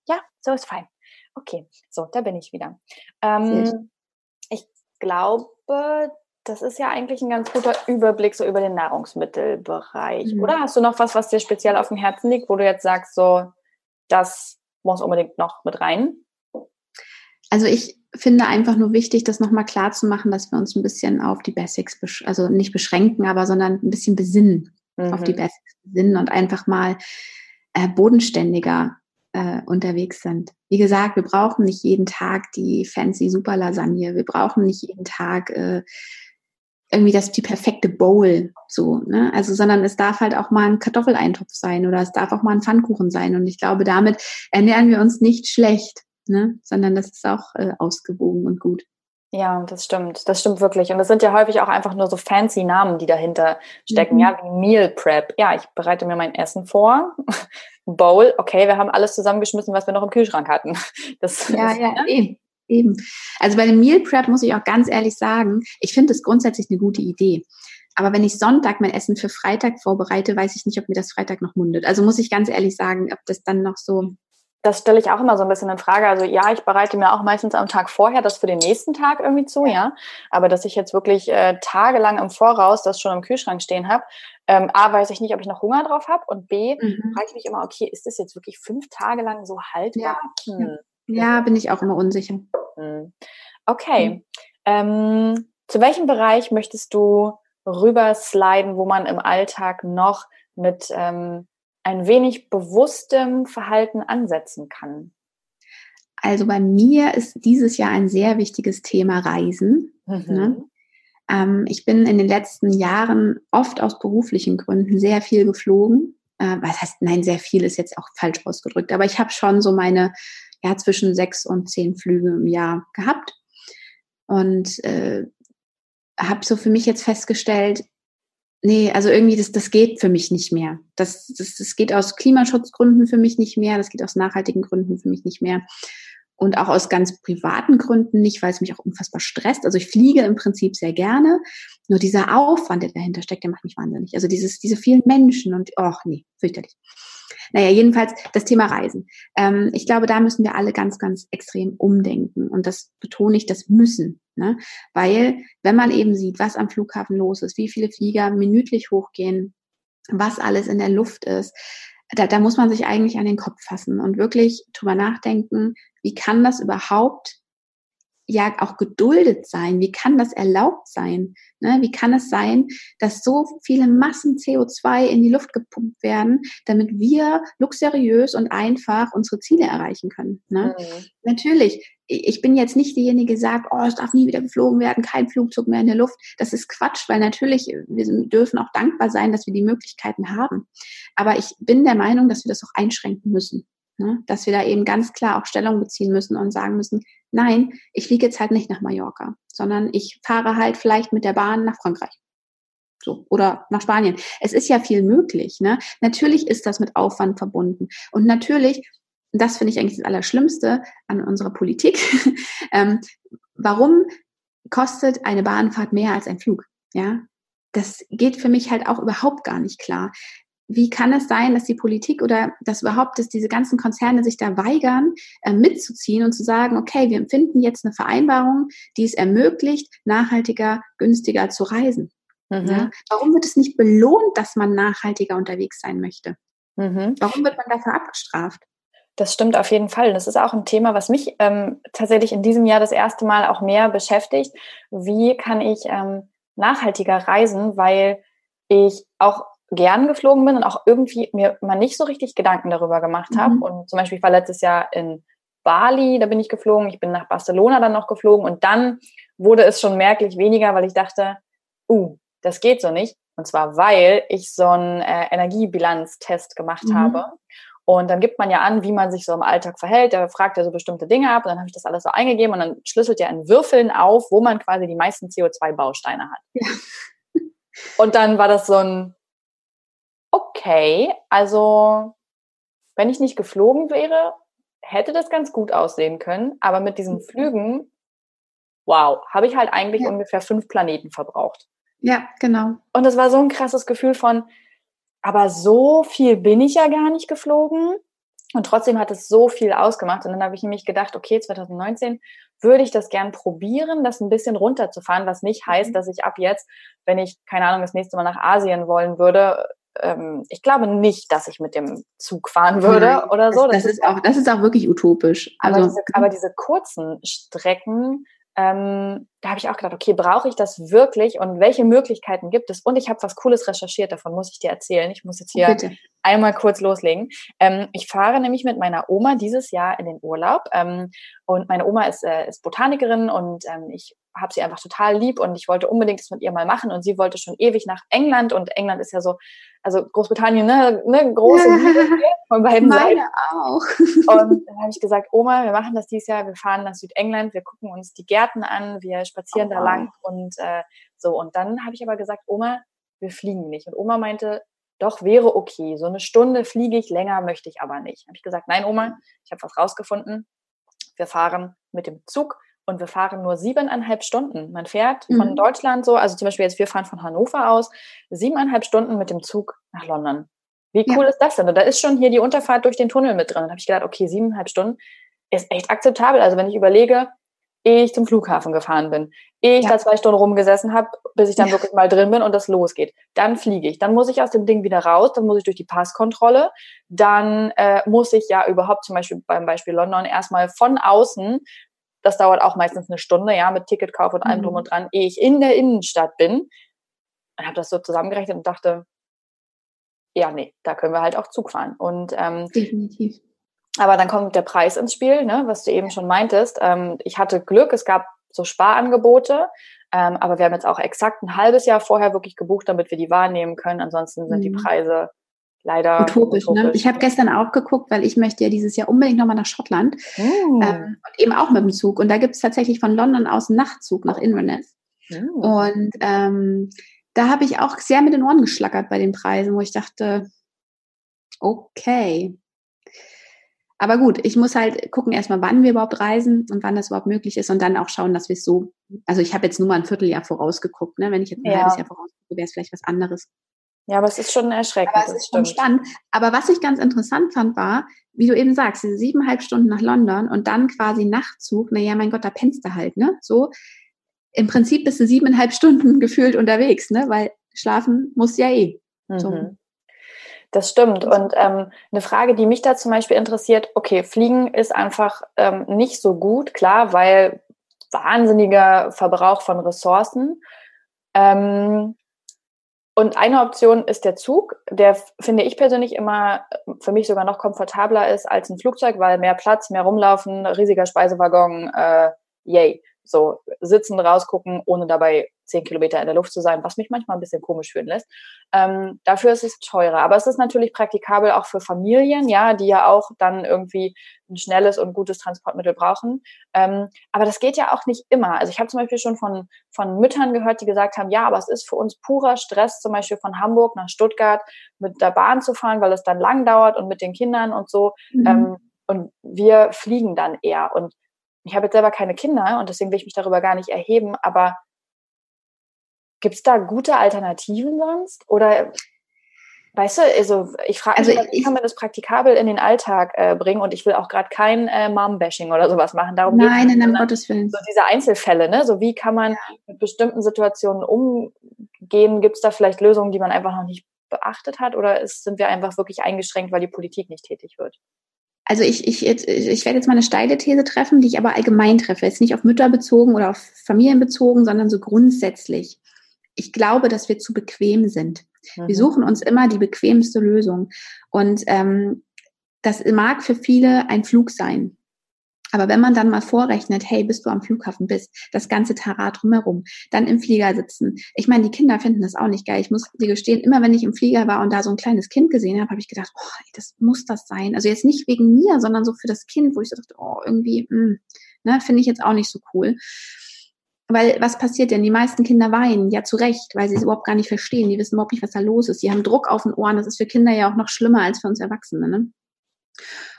Ja, so ist fein. Okay, so, da bin ich wieder. Ähm, ich glaube, das ist ja eigentlich ein ganz guter Überblick so über den Nahrungsmittelbereich. Mhm. Oder hast du noch was, was dir speziell auf dem Herzen liegt, wo du jetzt sagst, so, das muss unbedingt noch mit rein? Also ich finde einfach nur wichtig, das nochmal klar zu machen, dass wir uns ein bisschen auf die Basics, also nicht beschränken, aber sondern ein bisschen besinnen, mhm. auf die mhm. Basics besinnen und einfach mal äh, bodenständiger äh, unterwegs sind. Wie gesagt, wir brauchen nicht jeden Tag die fancy Super Lasagne, wir brauchen nicht jeden Tag äh, irgendwie das die perfekte Bowl so, ne? Also, sondern es darf halt auch mal ein Kartoffeleintopf sein oder es darf auch mal ein Pfannkuchen sein. Und ich glaube, damit ernähren wir uns nicht schlecht, ne? Sondern das ist auch äh, ausgewogen und gut. Ja, das stimmt. Das stimmt wirklich. Und es sind ja häufig auch einfach nur so fancy Namen, die dahinter stecken. Mhm. Ja, wie Meal Prep. Ja, ich bereite mir mein Essen vor. Bowl. Okay, wir haben alles zusammengeschmissen, was wir noch im Kühlschrank hatten. Das ja, ist, ja, ne? eben. Eben. Also bei dem Meal Prep muss ich auch ganz ehrlich sagen, ich finde es grundsätzlich eine gute Idee. Aber wenn ich Sonntag mein Essen für Freitag vorbereite, weiß ich nicht, ob mir das Freitag noch mundet. Also muss ich ganz ehrlich sagen, ob das dann noch so. Das stelle ich auch immer so ein bisschen in Frage. Also ja, ich bereite mir auch meistens am Tag vorher das für den nächsten Tag irgendwie zu, ja. Aber dass ich jetzt wirklich äh, tagelang im Voraus das schon im Kühlschrank stehen habe, ähm, A, weiß ich nicht, ob ich noch Hunger drauf habe und B, mhm. frage ich mich immer, okay, ist das jetzt wirklich fünf Tage lang so haltbar? Ja. Hm. Ja, bin ich auch immer unsicher. Hm. Okay. Mhm. Ähm, zu welchem Bereich möchtest du rübersliden, wo man im Alltag noch mit ähm, ein wenig bewusstem Verhalten ansetzen kann? Also bei mir ist dieses Jahr ein sehr wichtiges Thema Reisen. Mhm. Ne? Ähm, ich bin in den letzten Jahren oft aus beruflichen Gründen sehr viel geflogen. Äh, was heißt, nein, sehr viel ist jetzt auch falsch ausgedrückt, aber ich habe schon so meine ja, zwischen sechs und zehn Flüge im Jahr gehabt. Und äh, habe so für mich jetzt festgestellt, nee, also irgendwie das, das geht für mich nicht mehr. Das, das, das geht aus Klimaschutzgründen für mich nicht mehr, das geht aus nachhaltigen Gründen für mich nicht mehr. Und auch aus ganz privaten Gründen nicht, weil es mich auch unfassbar stresst. Also ich fliege im Prinzip sehr gerne. Nur dieser Aufwand, der dahinter steckt, der macht mich wahnsinnig. Also dieses, diese vielen Menschen und, ach nee, fürchterlich. Naja, jedenfalls das Thema Reisen. Ähm, ich glaube, da müssen wir alle ganz, ganz extrem umdenken. Und das betone ich, das müssen. Ne? Weil, wenn man eben sieht, was am Flughafen los ist, wie viele Flieger minütlich hochgehen, was alles in der Luft ist, da, da muss man sich eigentlich an den Kopf fassen und wirklich drüber nachdenken, wie kann das überhaupt ja auch geduldet sein? Wie kann das erlaubt sein? Ne? Wie kann es sein, dass so viele Massen CO2 in die Luft gepumpt werden, damit wir luxuriös und einfach unsere Ziele erreichen können? Ne? Mhm. Natürlich, ich bin jetzt nicht diejenige, die sagt, oh, es darf nie wieder geflogen werden, kein Flugzeug mehr in der Luft. Das ist Quatsch, weil natürlich, wir dürfen auch dankbar sein, dass wir die Möglichkeiten haben. Aber ich bin der Meinung, dass wir das auch einschränken müssen. Ne? Dass wir da eben ganz klar auch Stellung beziehen müssen und sagen müssen, nein, ich fliege jetzt halt nicht nach Mallorca, sondern ich fahre halt vielleicht mit der Bahn nach Frankreich. So, oder nach Spanien. Es ist ja viel möglich. Ne? Natürlich ist das mit Aufwand verbunden. Und natürlich, das finde ich eigentlich das Allerschlimmste an unserer Politik. ähm, warum kostet eine Bahnfahrt mehr als ein Flug? Ja, das geht für mich halt auch überhaupt gar nicht klar wie kann es sein, dass die Politik oder dass überhaupt, dass diese ganzen Konzerne sich da weigern, äh, mitzuziehen und zu sagen, okay, wir empfinden jetzt eine Vereinbarung, die es ermöglicht, nachhaltiger, günstiger zu reisen. Mhm. Ja? Warum wird es nicht belohnt, dass man nachhaltiger unterwegs sein möchte? Mhm. Warum wird man dafür abgestraft? Das stimmt auf jeden Fall. Das ist auch ein Thema, was mich ähm, tatsächlich in diesem Jahr das erste Mal auch mehr beschäftigt. Wie kann ich ähm, nachhaltiger reisen, weil ich auch gern geflogen bin und auch irgendwie mir mal nicht so richtig Gedanken darüber gemacht habe. Mhm. Und zum Beispiel, ich war letztes Jahr in Bali, da bin ich geflogen, ich bin nach Barcelona dann noch geflogen und dann wurde es schon merklich weniger, weil ich dachte, uh, das geht so nicht. Und zwar, weil ich so einen äh, Energiebilanztest gemacht mhm. habe. Und dann gibt man ja an, wie man sich so im Alltag verhält. Der fragt ja so bestimmte Dinge ab und dann habe ich das alles so eingegeben und dann schlüsselt er in Würfeln auf, wo man quasi die meisten CO2-Bausteine hat. Ja. Und dann war das so ein, okay, also wenn ich nicht geflogen wäre, hätte das ganz gut aussehen können. Aber mit diesen mhm. Flügen, wow, habe ich halt eigentlich ja. ungefähr fünf Planeten verbraucht. Ja, genau. Und das war so ein krasses Gefühl von, aber so viel bin ich ja gar nicht geflogen. Und trotzdem hat es so viel ausgemacht. Und dann habe ich nämlich gedacht, okay, 2019 würde ich das gern probieren, das ein bisschen runterzufahren, was nicht heißt, mhm. dass ich ab jetzt, wenn ich, keine Ahnung, das nächste Mal nach Asien wollen würde, ähm, ich glaube nicht, dass ich mit dem Zug fahren würde Nein, oder so. Das, das, ist auch, das ist auch wirklich utopisch. Also, aber, diese, aber diese kurzen Strecken, ähm, da habe ich auch gedacht, okay, brauche ich das wirklich und welche Möglichkeiten gibt es? Und ich habe was Cooles recherchiert, davon muss ich dir erzählen. Ich muss jetzt hier Bitte. einmal kurz loslegen. Ähm, ich fahre nämlich mit meiner Oma dieses Jahr in den Urlaub ähm, und meine Oma ist, äh, ist Botanikerin und ähm, ich habe sie einfach total lieb und ich wollte unbedingt das mit ihr mal machen und sie wollte schon ewig nach England und England ist ja so, also Großbritannien, ne, ne große Liebe von beiden Meine Seiten. auch. Und dann habe ich gesagt, Oma, wir machen das dieses Jahr, wir fahren nach Südengland, wir gucken uns die Gärten an, wir spazieren oh, da lang und äh, so. Und dann habe ich aber gesagt, Oma, wir fliegen nicht. Und Oma meinte, doch, wäre okay. So eine Stunde fliege ich, länger möchte ich aber nicht. Habe ich gesagt, nein, Oma, ich habe was rausgefunden. Wir fahren mit dem Zug und wir fahren nur siebeneinhalb Stunden. Man fährt mhm. von Deutschland so, also zum Beispiel jetzt, wir fahren von Hannover aus, siebeneinhalb Stunden mit dem Zug nach London. Wie cool ja. ist das denn? Und da ist schon hier die Unterfahrt durch den Tunnel mit drin. Da habe ich gedacht, okay, siebeneinhalb Stunden ist echt akzeptabel. Also wenn ich überlege, ehe ich zum Flughafen gefahren bin, ehe ich ja. da zwei Stunden rumgesessen habe, bis ich dann ja. wirklich mal drin bin und das losgeht. Dann fliege ich. Dann muss ich aus dem Ding wieder raus, dann muss ich durch die Passkontrolle. Dann äh, muss ich ja überhaupt zum Beispiel beim Beispiel London erstmal von außen das dauert auch meistens eine Stunde, ja, mit Ticketkauf und allem mhm. drum und dran, ehe ich in der Innenstadt bin. Und habe das so zusammengerechnet und dachte, ja, nee, da können wir halt auch Zug fahren. Und ähm, definitiv. Aber dann kommt der Preis ins Spiel, ne, was du eben schon meintest. Ähm, ich hatte Glück, es gab so Sparangebote, ähm, aber wir haben jetzt auch exakt ein halbes Jahr vorher wirklich gebucht, damit wir die wahrnehmen können. Ansonsten sind mhm. die Preise leider utopisch. utopisch. Ne? Ich habe gestern auch geguckt, weil ich möchte ja dieses Jahr unbedingt nochmal nach Schottland. Mm. Ähm, eben auch mit dem Zug. Und da gibt es tatsächlich von London aus einen Nachtzug nach Inverness. Mm. Und ähm, da habe ich auch sehr mit den Ohren geschlackert bei den Preisen, wo ich dachte, okay. Aber gut, ich muss halt gucken erstmal, wann wir überhaupt reisen und wann das überhaupt möglich ist und dann auch schauen, dass wir es so, also ich habe jetzt nur mal ein Vierteljahr vorausgeguckt, ne? Wenn ich jetzt ein ja. halbes Jahr vorausgucke, wäre es vielleicht was anderes. Ja, aber es ist schon erschreckend. Aber es ist schon spannend. Aber was ich ganz interessant fand, war, wie du eben sagst, diese siebeneinhalb Stunden nach London und dann quasi Nachtzug, naja, mein Gott, da pennst du halt, ne? So, im Prinzip bist du siebeneinhalb Stunden gefühlt unterwegs, ne? Weil schlafen muss ja eh. So. Mhm. Das stimmt. Und ähm, eine Frage, die mich da zum Beispiel interessiert, okay, Fliegen ist einfach ähm, nicht so gut, klar, weil wahnsinniger Verbrauch von Ressourcen. Ähm, und eine Option ist der Zug, der finde ich persönlich immer für mich sogar noch komfortabler ist als ein Flugzeug, weil mehr Platz, mehr rumlaufen, riesiger Speisewaggon, äh, yay. So sitzen, rausgucken, ohne dabei zehn Kilometer in der Luft zu sein, was mich manchmal ein bisschen komisch fühlen lässt. Ähm, dafür ist es teurer. Aber es ist natürlich praktikabel auch für Familien, ja, die ja auch dann irgendwie ein schnelles und gutes Transportmittel brauchen. Ähm, aber das geht ja auch nicht immer. Also ich habe zum Beispiel schon von, von Müttern gehört, die gesagt haben, ja, aber es ist für uns purer Stress, zum Beispiel von Hamburg nach Stuttgart mit der Bahn zu fahren, weil es dann lang dauert und mit den Kindern und so. Mhm. Ähm, und wir fliegen dann eher. Und ich habe jetzt selber keine Kinder und deswegen will ich mich darüber gar nicht erheben, aber gibt es da gute Alternativen sonst? Oder weißt du, also ich frage also mich, wie kann man das praktikabel in den Alltag äh, bringen und ich will auch gerade kein äh, Mom-Bashing oder sowas machen. Darum Nein, in um Gottes Willen. So diese Einzelfälle, ne? So wie kann man mit bestimmten Situationen umgehen? Gibt es da vielleicht Lösungen, die man einfach noch nicht beachtet hat oder ist, sind wir einfach wirklich eingeschränkt, weil die Politik nicht tätig wird? Also ich, ich, ich werde jetzt mal eine steile These treffen, die ich aber allgemein treffe. Jetzt nicht auf Mütter bezogen oder auf Familien bezogen, sondern so grundsätzlich. Ich glaube, dass wir zu bequem sind. Mhm. Wir suchen uns immer die bequemste Lösung. Und ähm, das mag für viele ein Flug sein. Aber wenn man dann mal vorrechnet, hey, bis du am Flughafen bist, das ganze Tarat drumherum, dann im Flieger sitzen. Ich meine, die Kinder finden das auch nicht geil. Ich muss dir gestehen, immer wenn ich im Flieger war und da so ein kleines Kind gesehen habe, habe ich gedacht, oh, das muss das sein. Also jetzt nicht wegen mir, sondern so für das Kind, wo ich so dachte, oh, irgendwie, mh, hm, ne, finde ich jetzt auch nicht so cool. Weil was passiert denn? Die meisten Kinder weinen, ja zu Recht, weil sie es überhaupt gar nicht verstehen. Die wissen überhaupt nicht, was da los ist. Die haben Druck auf den Ohren. Das ist für Kinder ja auch noch schlimmer als für uns Erwachsene. Ne?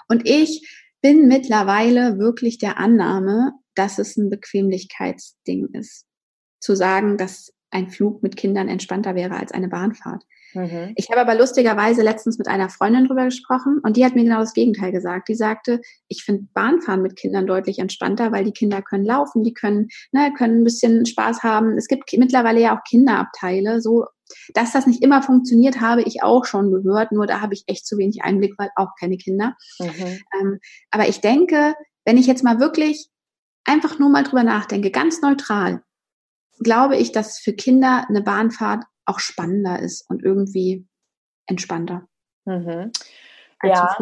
Und ich bin mittlerweile wirklich der Annahme, dass es ein Bequemlichkeitsding ist. Zu sagen, dass ein Flug mit Kindern entspannter wäre als eine Bahnfahrt. Mhm. Ich habe aber lustigerweise letztens mit einer Freundin drüber gesprochen und die hat mir genau das Gegenteil gesagt. Die sagte, ich finde Bahnfahren mit Kindern deutlich entspannter, weil die Kinder können laufen, die können, ne, können ein bisschen Spaß haben. Es gibt mittlerweile ja auch Kinderabteile, so dass das nicht immer funktioniert, habe ich auch schon gehört, nur da habe ich echt zu wenig Einblick, weil auch keine Kinder. Mhm. Ähm, aber ich denke, wenn ich jetzt mal wirklich einfach nur mal drüber nachdenke, ganz neutral, glaube ich, dass für Kinder eine Bahnfahrt auch spannender ist und irgendwie entspannter. Mhm. Ja.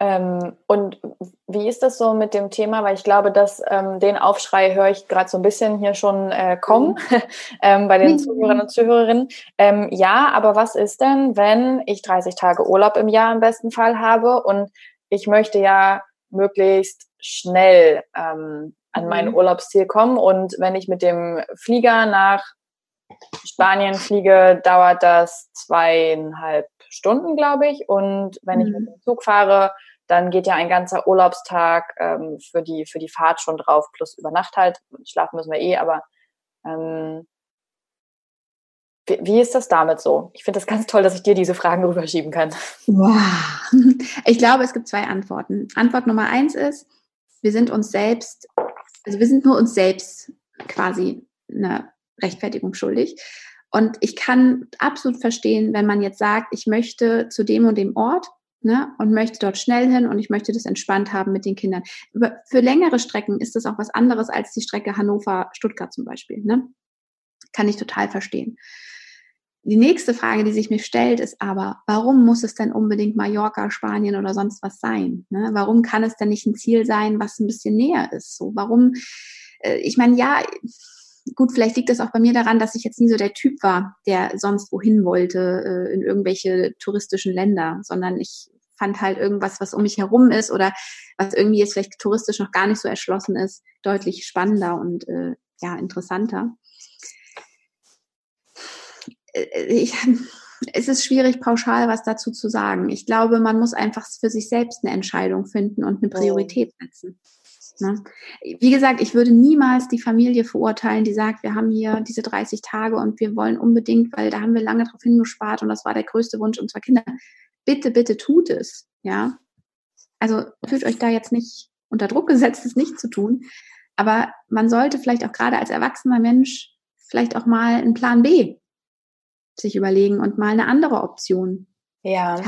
Ähm, und wie ist das so mit dem Thema? Weil ich glaube, dass ähm, den Aufschrei höre ich gerade so ein bisschen hier schon äh, kommen mhm. ähm, bei den Zuhörern und Zuhörerinnen. Ähm, ja, aber was ist denn, wenn ich 30 Tage Urlaub im Jahr im besten Fall habe und ich möchte ja möglichst schnell ähm, an mein mhm. Urlaubsziel kommen und wenn ich mit dem Flieger nach Spanien fliege, dauert das zweieinhalb Stunden, glaube ich. Und wenn mhm. ich mit mhm. dem Zug fahre, dann geht ja ein ganzer Urlaubstag ähm, für, die, für die Fahrt schon drauf, plus über Nacht halt. Schlafen müssen wir eh, aber ähm, wie, wie ist das damit so? Ich finde das ganz toll, dass ich dir diese Fragen rüberschieben kann. Wow. Ich glaube, es gibt zwei Antworten. Antwort Nummer eins ist, wir sind uns selbst, also wir sind nur uns selbst quasi eine Rechtfertigung schuldig. Und ich kann absolut verstehen, wenn man jetzt sagt, ich möchte zu dem und dem Ort ne, und möchte dort schnell hin und ich möchte das entspannt haben mit den Kindern. für längere Strecken ist das auch was anderes als die Strecke Hannover-Stuttgart zum Beispiel. Ne? Kann ich total verstehen. Die nächste Frage, die sich mir stellt, ist aber, warum muss es denn unbedingt Mallorca, Spanien oder sonst was sein? Ne? Warum kann es denn nicht ein Ziel sein, was ein bisschen näher ist? So, warum? Äh, ich meine, ja, gut, vielleicht liegt das auch bei mir daran, dass ich jetzt nie so der Typ war, der sonst wohin wollte, äh, in irgendwelche touristischen Länder, sondern ich fand halt irgendwas, was um mich herum ist oder was irgendwie jetzt vielleicht touristisch noch gar nicht so erschlossen ist, deutlich spannender und äh, ja, interessanter. Äh, ich, es ist schwierig, pauschal was dazu zu sagen. Ich glaube, man muss einfach für sich selbst eine Entscheidung finden und eine Priorität setzen. Ne? Wie gesagt, ich würde niemals die Familie verurteilen, die sagt, wir haben hier diese 30 Tage und wir wollen unbedingt, weil da haben wir lange drauf hingespart und das war der größte Wunsch unserer Kinder. Bitte, bitte tut es, ja. Also fühlt euch da jetzt nicht unter Druck gesetzt, es nicht zu tun. Aber man sollte vielleicht auch gerade als erwachsener Mensch vielleicht auch mal einen Plan B sich überlegen und mal eine andere Option. Ja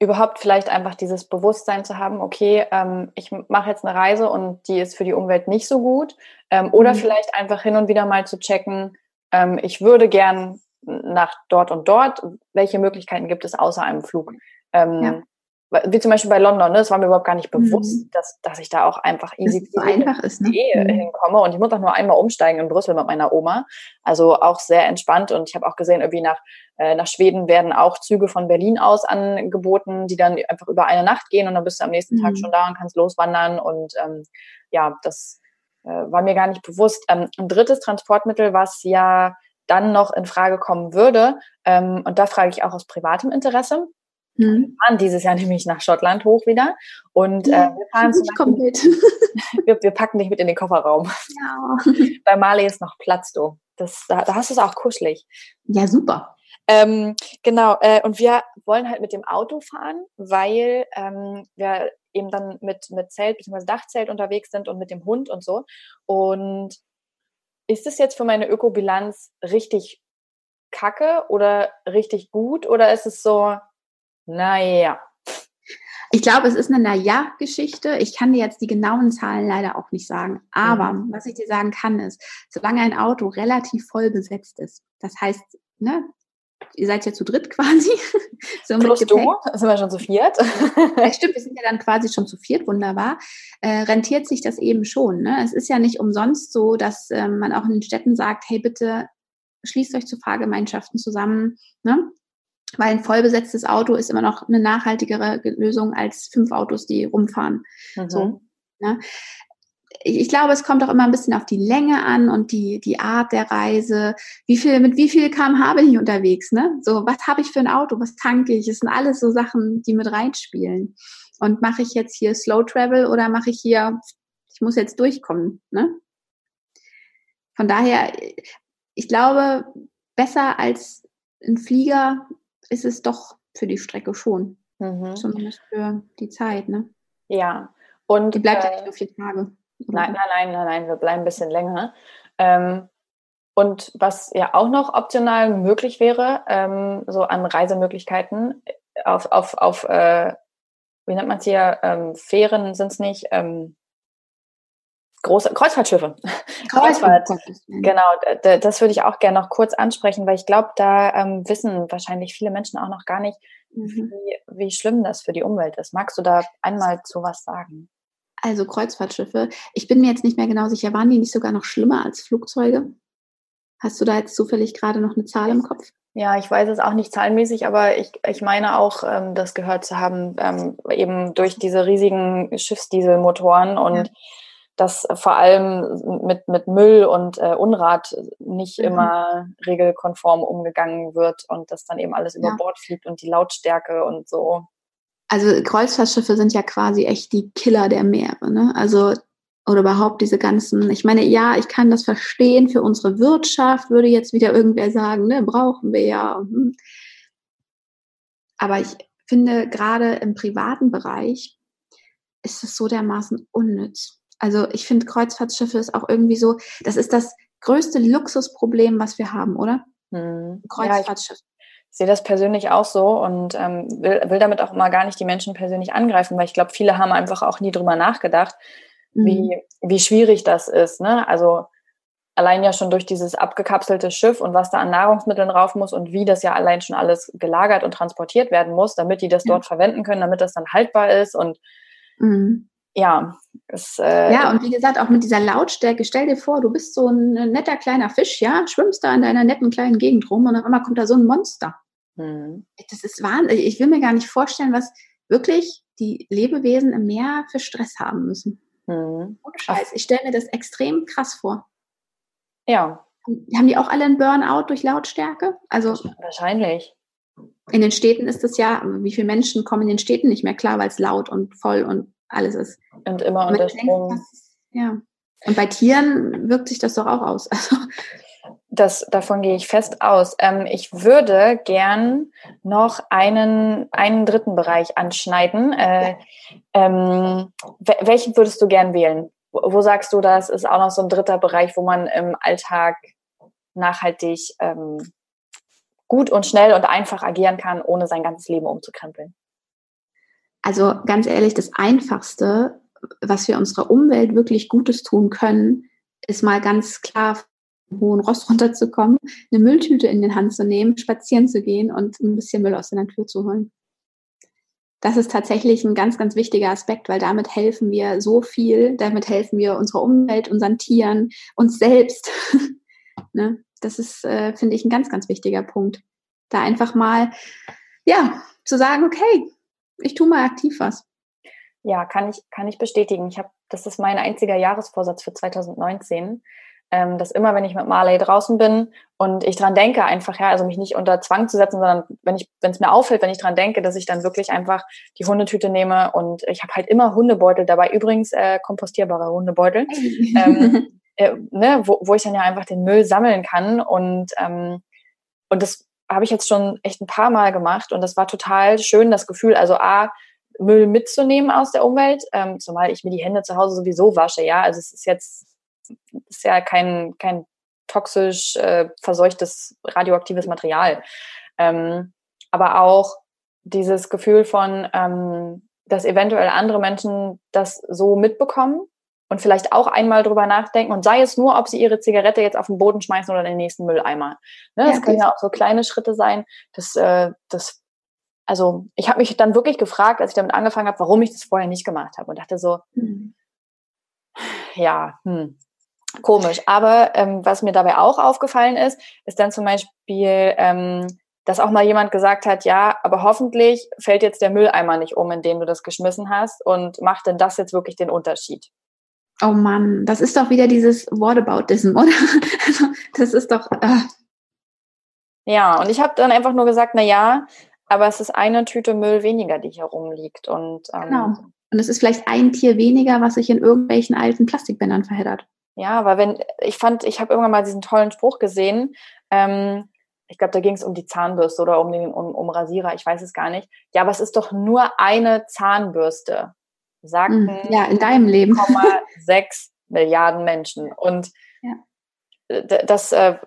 überhaupt vielleicht einfach dieses Bewusstsein zu haben, okay, ähm, ich mache jetzt eine Reise und die ist für die Umwelt nicht so gut. Ähm, oder mhm. vielleicht einfach hin und wieder mal zu checken, ähm, ich würde gern nach dort und dort, welche Möglichkeiten gibt es außer einem Flug? Ähm, ja wie zum Beispiel bei London, ne, das war mir überhaupt gar nicht bewusst, mhm. dass, dass ich da auch einfach easy so einfach ist, ne? Mhm. hinkomme. Und ich muss auch nur einmal umsteigen in Brüssel mit meiner Oma. Also auch sehr entspannt. Und ich habe auch gesehen, irgendwie nach, äh, nach Schweden werden auch Züge von Berlin aus angeboten, die dann einfach über eine Nacht gehen und dann bist du am nächsten mhm. Tag schon da und kannst loswandern. Und ähm, ja, das äh, war mir gar nicht bewusst. Ähm, ein drittes Transportmittel, was ja dann noch in Frage kommen würde, ähm, und da frage ich auch aus privatem Interesse, Mhm. Wir fahren dieses Jahr nämlich nach Schottland hoch wieder und äh, wir fahren ich komm mit. wir, wir, packen dich mit in den Kofferraum. Ja. Bei Mali ist noch Platz, du. Das, da, da hast du es auch kuschelig. Ja, super. Ähm, genau, äh, und wir wollen halt mit dem Auto fahren, weil ähm, wir eben dann mit, mit Zelt bzw. Dachzelt unterwegs sind und mit dem Hund und so. Und ist es jetzt für meine Ökobilanz richtig kacke oder richtig gut oder ist es so, naja. Ich glaube, es ist eine Naja-Geschichte. Ich kann dir jetzt die genauen Zahlen leider auch nicht sagen. Aber mhm. was ich dir sagen kann, ist, solange ein Auto relativ voll besetzt ist, das heißt, ne, ihr seid ja zu dritt quasi. so Plus du, sind wir schon zu viert. ja, stimmt, wir sind ja dann quasi schon zu viert, wunderbar. Äh, rentiert sich das eben schon. Ne? Es ist ja nicht umsonst so, dass äh, man auch in den Städten sagt, hey, bitte schließt euch zu Fahrgemeinschaften zusammen. Ne? Weil ein vollbesetztes Auto ist immer noch eine nachhaltigere Lösung als fünf Autos, die rumfahren. Mhm. So, ne? ich glaube, es kommt auch immer ein bisschen auf die Länge an und die, die Art der Reise. Wie viel, mit wie viel kmh bin ich unterwegs, ne? So, was habe ich für ein Auto? Was tanke ich? Das sind alles so Sachen, die mit reinspielen. Und mache ich jetzt hier Slow Travel oder mache ich hier, ich muss jetzt durchkommen, ne? Von daher, ich glaube, besser als ein Flieger ist es doch für die Strecke schon. Mhm. Zumindest für die Zeit, ne? Ja. Und die bleibt äh, ja nicht nur vier Tage. Nein, nein, nein, nein, nein, wir bleiben ein bisschen länger. Ähm, und was ja auch noch optional möglich wäre, ähm, so an Reisemöglichkeiten auf, auf, auf äh, wie nennt man es hier, ähm, Fähren sind es nicht, ähm, große Kreuzfahrtschiffe. Kreuzfahrt. Genau, das würde ich auch gerne noch kurz ansprechen, weil ich glaube, da ähm, wissen wahrscheinlich viele Menschen auch noch gar nicht, mhm. wie, wie schlimm das für die Umwelt ist. Magst du da einmal zu was sagen? Also Kreuzfahrtschiffe. Ich bin mir jetzt nicht mehr genau sicher, waren die nicht sogar noch schlimmer als Flugzeuge? Hast du da jetzt zufällig gerade noch eine Zahl im Kopf? Ja, ich weiß es auch nicht zahlenmäßig, aber ich, ich meine auch, ähm, das gehört zu haben, ähm, eben durch diese riesigen Schiffsdieselmotoren und ja. Dass vor allem mit, mit Müll und äh, Unrat nicht mhm. immer regelkonform umgegangen wird und das dann eben alles ja. über Bord fliegt und die Lautstärke und so. Also Kreuzfahrtschiffe sind ja quasi echt die Killer der Meere. Ne? Also oder überhaupt diese ganzen, ich meine, ja, ich kann das verstehen für unsere Wirtschaft, würde jetzt wieder irgendwer sagen, ne, brauchen wir ja. Hm. Aber ich finde, gerade im privaten Bereich ist es so dermaßen unnütz. Also ich finde, Kreuzfahrtschiffe ist auch irgendwie so, das ist das größte Luxusproblem, was wir haben, oder? Hm. Kreuzfahrtschiff. Ja, ich sehe das persönlich auch so und ähm, will, will damit auch mal gar nicht die Menschen persönlich angreifen, weil ich glaube, viele haben einfach auch nie drüber nachgedacht, wie, mhm. wie schwierig das ist. Ne? Also allein ja schon durch dieses abgekapselte Schiff und was da an Nahrungsmitteln drauf muss und wie das ja allein schon alles gelagert und transportiert werden muss, damit die das ja. dort verwenden können, damit das dann haltbar ist und mhm. Ja, es, äh, ja und wie gesagt auch mit dieser Lautstärke. Stell dir vor, du bist so ein netter kleiner Fisch, ja, schwimmst da in deiner netten kleinen Gegend rum und auf einmal kommt da so ein Monster. Mhm. Das ist wahnsinnig. Ich will mir gar nicht vorstellen, was wirklich die Lebewesen im Meer für Stress haben müssen. Mhm. Ohne Scheiß. Ich stelle mir das extrem krass vor. Ja. Haben die auch alle einen Burnout durch Lautstärke? Also wahrscheinlich. In den Städten ist es ja, wie viele Menschen kommen in den Städten nicht mehr klar, weil es laut und voll und alles ist. Und immer unter Strom. Ja. Und bei Tieren wirkt sich das doch auch aus. Also, das, davon gehe ich fest aus. Ähm, ich würde gern noch einen, einen dritten Bereich anschneiden. Äh, ähm, welchen würdest du gern wählen? Wo, wo, sagst du, das ist auch noch so ein dritter Bereich, wo man im Alltag nachhaltig ähm, gut und schnell und einfach agieren kann, ohne sein ganzes Leben umzukrempeln? Also ganz ehrlich, das Einfachste, was wir unserer Umwelt wirklich Gutes tun können, ist mal ganz klar hohen Rost runterzukommen, eine Mülltüte in den Hand zu nehmen, spazieren zu gehen und ein bisschen Müll aus der Natur zu holen. Das ist tatsächlich ein ganz, ganz wichtiger Aspekt, weil damit helfen wir so viel, damit helfen wir unserer Umwelt, unseren Tieren, uns selbst. ne? Das ist, äh, finde ich, ein ganz, ganz wichtiger Punkt. Da einfach mal, ja, zu sagen, okay, ich tue mal aktiv was. Ja, kann ich, kann ich bestätigen. Ich habe, das ist mein einziger Jahresvorsatz für 2019 ähm, dass immer, wenn ich mit Marley draußen bin und ich dran denke, einfach, ja, also mich nicht unter Zwang zu setzen, sondern wenn ich, wenn es mir auffällt, wenn ich dran denke, dass ich dann wirklich einfach die Hundetüte nehme und ich habe halt immer Hundebeutel dabei, übrigens äh, kompostierbare Hundebeutel, ähm, äh, ne, wo, wo ich dann ja einfach den Müll sammeln kann und ähm, und das habe ich jetzt schon echt ein paar Mal gemacht und das war total schön, das Gefühl, also A, Müll mitzunehmen aus der Umwelt, ähm, zumal ich mir die Hände zu Hause sowieso wasche, ja, also es ist jetzt ist ja kein, kein toxisch äh, verseuchtes radioaktives Material. Ähm, aber auch dieses Gefühl von, ähm, dass eventuell andere Menschen das so mitbekommen und vielleicht auch einmal drüber nachdenken und sei es nur, ob sie ihre Zigarette jetzt auf den Boden schmeißen oder in den nächsten Mülleimer. Ne, das ja, können ja auch so kleine Schritte sein. Das, äh, das, also ich habe mich dann wirklich gefragt, als ich damit angefangen habe, warum ich das vorher nicht gemacht habe und dachte so, mhm. ja, hm, komisch. Aber ähm, was mir dabei auch aufgefallen ist, ist dann zum Beispiel, ähm, dass auch mal jemand gesagt hat, ja, aber hoffentlich fällt jetzt der Mülleimer nicht um, in den du das geschmissen hast und macht denn das jetzt wirklich den Unterschied? Oh Mann, das ist doch wieder dieses Whataboutism, oder? Also, das ist doch. Äh. Ja, und ich habe dann einfach nur gesagt, na ja, aber es ist eine Tüte Müll weniger, die hier rumliegt. Und, ähm, genau. Und es ist vielleicht ein Tier weniger, was sich in irgendwelchen alten Plastikbändern verheddert. Ja, weil wenn, ich fand, ich habe irgendwann mal diesen tollen Spruch gesehen, ähm, ich glaube, da ging es um die Zahnbürste oder um den um, um Rasierer, ich weiß es gar nicht. Ja, aber es ist doch nur eine Zahnbürste, sagten hm, ja, in deinem Leben 6 Milliarden Menschen. Und ja. das äh,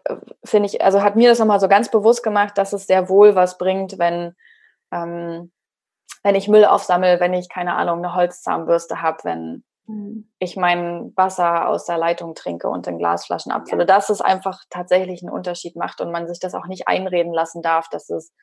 finde ich, also hat mir das nochmal so ganz bewusst gemacht, dass es sehr wohl was bringt, wenn, ähm, wenn ich Müll aufsammle, wenn ich, keine Ahnung, eine Holzzahnbürste habe, wenn mhm. ich mein Wasser aus der Leitung trinke und in Glasflaschen abfülle. Ja. Dass es einfach tatsächlich einen Unterschied macht und man sich das auch nicht einreden lassen darf, dass es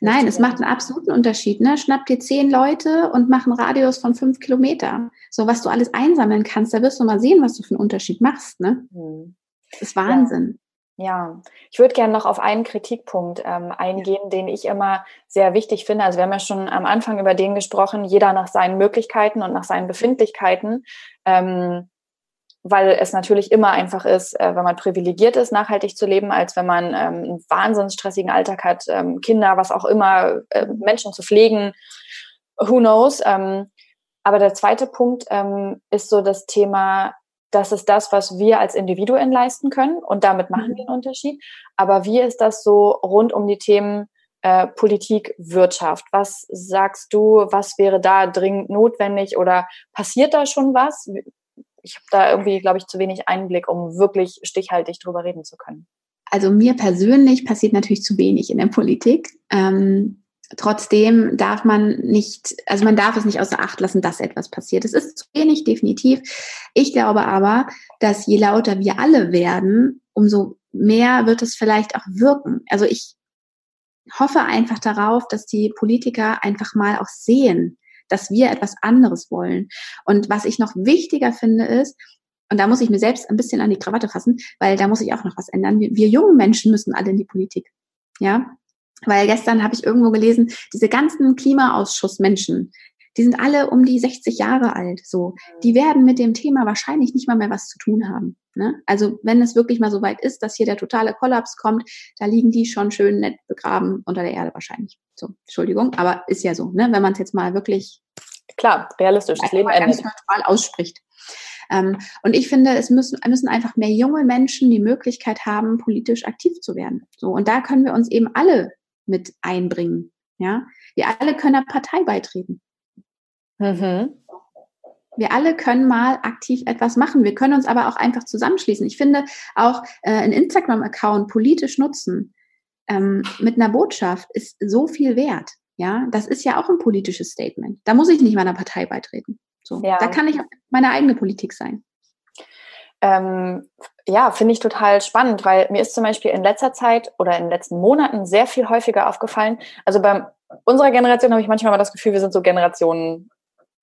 Nein, es macht einen absoluten Unterschied. Ne? Schnapp dir zehn Leute und mach einen Radius von fünf Kilometer. So, was du alles einsammeln kannst, da wirst du mal sehen, was du für einen Unterschied machst. Ne? Mhm. Das ist Wahnsinn. Ja, ich würde gerne noch auf einen Kritikpunkt ähm, eingehen, den ich immer sehr wichtig finde. Also wir haben ja schon am Anfang über den gesprochen, jeder nach seinen Möglichkeiten und nach seinen Befindlichkeiten, ähm, weil es natürlich immer einfach ist, äh, wenn man privilegiert ist, nachhaltig zu leben, als wenn man ähm, einen wahnsinnig stressigen Alltag hat, ähm, Kinder, was auch immer, äh, Menschen zu pflegen, who knows. Ähm, aber der zweite Punkt ähm, ist so das Thema das ist das, was wir als Individuen leisten können und damit machen wir mhm. einen Unterschied. Aber wie ist das so rund um die Themen äh, Politik, Wirtschaft? Was sagst du, was wäre da dringend notwendig oder passiert da schon was? Ich habe da irgendwie, glaube ich, zu wenig Einblick, um wirklich stichhaltig drüber reden zu können. Also mir persönlich passiert natürlich zu wenig in der Politik. Ähm, Trotzdem darf man nicht, also man darf es nicht außer Acht lassen, dass etwas passiert. Es ist zu wenig, definitiv. Ich glaube aber, dass je lauter wir alle werden, umso mehr wird es vielleicht auch wirken. Also ich hoffe einfach darauf, dass die Politiker einfach mal auch sehen, dass wir etwas anderes wollen. Und was ich noch wichtiger finde ist, und da muss ich mir selbst ein bisschen an die Krawatte fassen, weil da muss ich auch noch was ändern. Wir, wir jungen Menschen müssen alle in die Politik. Ja, weil gestern habe ich irgendwo gelesen, diese ganzen Klimaausschussmenschen, die sind alle um die 60 Jahre alt. So, die werden mit dem Thema wahrscheinlich nicht mal mehr was zu tun haben. Ne? Also wenn es wirklich mal so weit ist, dass hier der totale Kollaps kommt, da liegen die schon schön nett begraben unter der Erde wahrscheinlich. So, Entschuldigung, aber ist ja so, ne? Wenn man es jetzt mal wirklich klar realistisch das Leben ganz neutral ausspricht. Ähm, und ich finde, es müssen, müssen einfach mehr junge Menschen die Möglichkeit haben, politisch aktiv zu werden. So, und da können wir uns eben alle mit einbringen. Ja, wir alle können einer Partei beitreten. Mhm. Wir alle können mal aktiv etwas machen. Wir können uns aber auch einfach zusammenschließen. Ich finde auch äh, ein Instagram-Account politisch nutzen ähm, mit einer Botschaft ist so viel wert. Ja, das ist ja auch ein politisches Statement. Da muss ich nicht meiner Partei beitreten. So, ja. da kann ich meine eigene Politik sein. Ähm, ja, finde ich total spannend, weil mir ist zum Beispiel in letzter Zeit oder in den letzten Monaten sehr viel häufiger aufgefallen. Also bei unserer Generation habe ich manchmal mal das Gefühl, wir sind so Generationen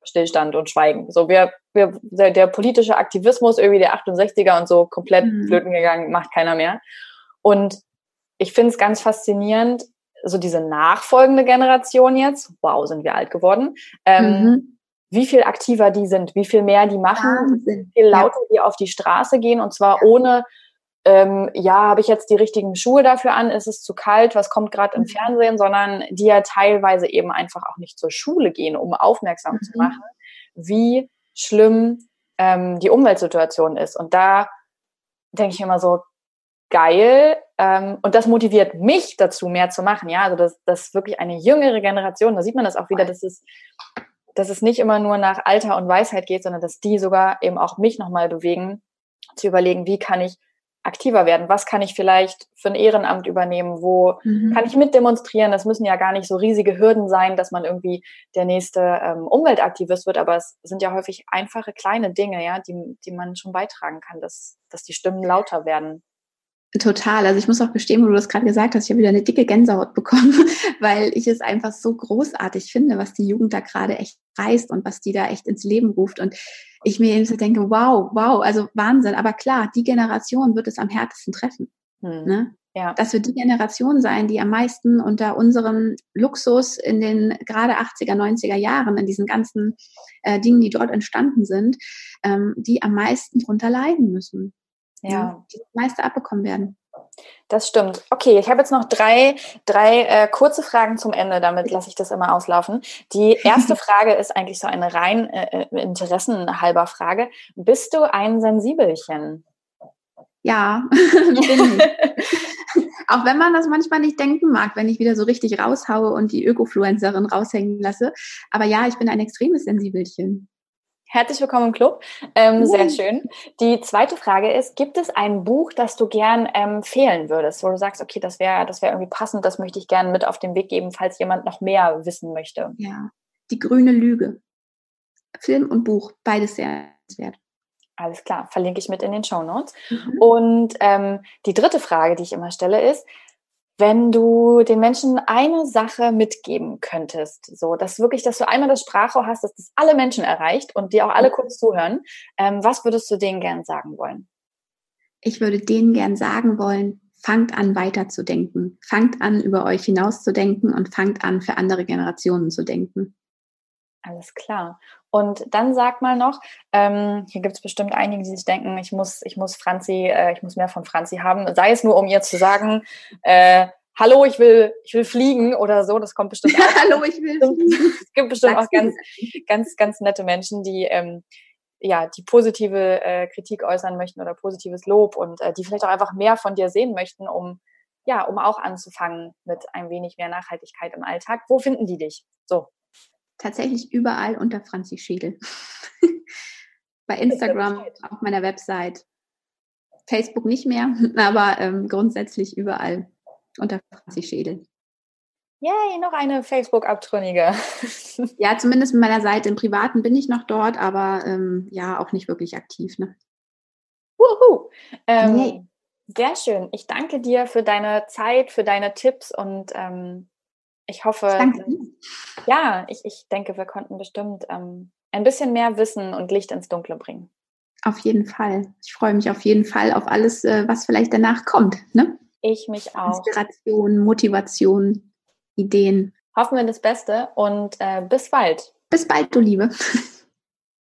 Stillstand und Schweigen. So wir, wir der, der politische Aktivismus irgendwie der 68er und so komplett mhm. flöten gegangen, macht keiner mehr. Und ich finde es ganz faszinierend, so diese nachfolgende Generation jetzt, wow, sind wir alt geworden, ähm, mhm wie viel aktiver die sind, wie viel mehr die machen, wie viel lauter ja. die auf die Straße gehen und zwar ja. ohne, ähm, ja, habe ich jetzt die richtigen Schuhe dafür an, ist es zu kalt, was kommt gerade im mhm. Fernsehen, sondern die ja teilweise eben einfach auch nicht zur Schule gehen, um aufmerksam mhm. zu machen, wie schlimm ähm, die Umweltsituation ist. Und da denke ich immer so, geil. Ähm, und das motiviert mich dazu, mehr zu machen. Ja, also das, das ist wirklich eine jüngere Generation. Da sieht man das auch wieder, dass es dass es nicht immer nur nach Alter und Weisheit geht, sondern dass die sogar eben auch mich nochmal bewegen, zu überlegen, wie kann ich aktiver werden? Was kann ich vielleicht für ein Ehrenamt übernehmen? Wo mhm. kann ich mitdemonstrieren? Das müssen ja gar nicht so riesige Hürden sein, dass man irgendwie der nächste ähm, Umweltaktivist wird, aber es sind ja häufig einfache kleine Dinge, ja, die, die man schon beitragen kann, dass, dass die Stimmen lauter werden. Total. Also ich muss auch gestehen, wo du das gerade gesagt hast, ich habe wieder eine dicke Gänsehaut bekommen, weil ich es einfach so großartig finde, was die Jugend da gerade echt reißt und was die da echt ins Leben ruft. Und ich mir eben so denke, wow, wow, also Wahnsinn. Aber klar, die Generation wird es am härtesten treffen. Hm. Ne? Ja. Das wird die Generation sein, die am meisten unter unserem Luxus in den gerade 80er, 90er Jahren, in diesen ganzen äh, Dingen, die dort entstanden sind, ähm, die am meisten drunter leiden müssen ja. die das meiste abbekommen werden. Das stimmt. Okay, ich habe jetzt noch drei, drei äh, kurze Fragen zum Ende, damit lasse ich das immer auslaufen. Die erste Frage ist eigentlich so eine rein äh, äh interessenhalber Frage. Bist du ein Sensibelchen? Ja, bin ich. Auch wenn man das manchmal nicht denken mag, wenn ich wieder so richtig raushaue und die Ökofluencerin raushängen lasse. Aber ja, ich bin ein extremes Sensibelchen. Herzlich willkommen im Club. Ähm, sehr schön. Die zweite Frage ist, gibt es ein Buch, das du gern empfehlen würdest, wo du sagst, okay, das wäre das wäre irgendwie passend, das möchte ich gerne mit auf den Weg geben, falls jemand noch mehr wissen möchte? Ja, die grüne Lüge. Film und Buch, beides sehr wert. Alles klar, verlinke ich mit in den Show Notes. Mhm. Und ähm, die dritte Frage, die ich immer stelle, ist, wenn du den Menschen eine Sache mitgeben könntest, so dass wirklich, dass du einmal das Sprachrohr hast, dass das alle Menschen erreicht und dir auch alle kurz zuhören, ähm, was würdest du denen gern sagen wollen? Ich würde denen gern sagen wollen, fangt an weiterzudenken, fangt an über euch hinauszudenken und fangt an für andere Generationen zu denken. Alles klar. Und dann sag mal noch, ähm, hier gibt es bestimmt einige, die sich denken, ich muss, ich muss Franzi, äh, ich muss mehr von Franzi haben, sei es nur, um ihr zu sagen, äh, hallo, ich will, ich will fliegen oder so, das kommt bestimmt auch. hallo, ich will fliegen. Es gibt bestimmt auch ganz, ganz, ganz nette Menschen, die, ähm, ja, die positive äh, Kritik äußern möchten oder positives Lob und äh, die vielleicht auch einfach mehr von dir sehen möchten, um, ja, um auch anzufangen mit ein wenig mehr Nachhaltigkeit im Alltag. Wo finden die dich? So tatsächlich überall unter Franzi Schädel. Bei Instagram, auf meiner Website, Facebook nicht mehr, aber ähm, grundsätzlich überall unter Franzi Schädel. Yay, noch eine Facebook-Abtrünnige. ja, zumindest mit meiner Seite. Im Privaten bin ich noch dort, aber ähm, ja, auch nicht wirklich aktiv. Ne? Wuhu. Ähm. Sehr schön. Ich danke dir für deine Zeit, für deine Tipps und ähm, ich hoffe, Danke. ja, ich, ich denke, wir konnten bestimmt ähm, ein bisschen mehr Wissen und Licht ins Dunkle bringen. Auf jeden Fall. Ich freue mich auf jeden Fall auf alles, äh, was vielleicht danach kommt. Ne? Ich mich auch. Inspiration, Motivation, Ideen. Hoffen wir das Beste und äh, bis bald. Bis bald, du Liebe.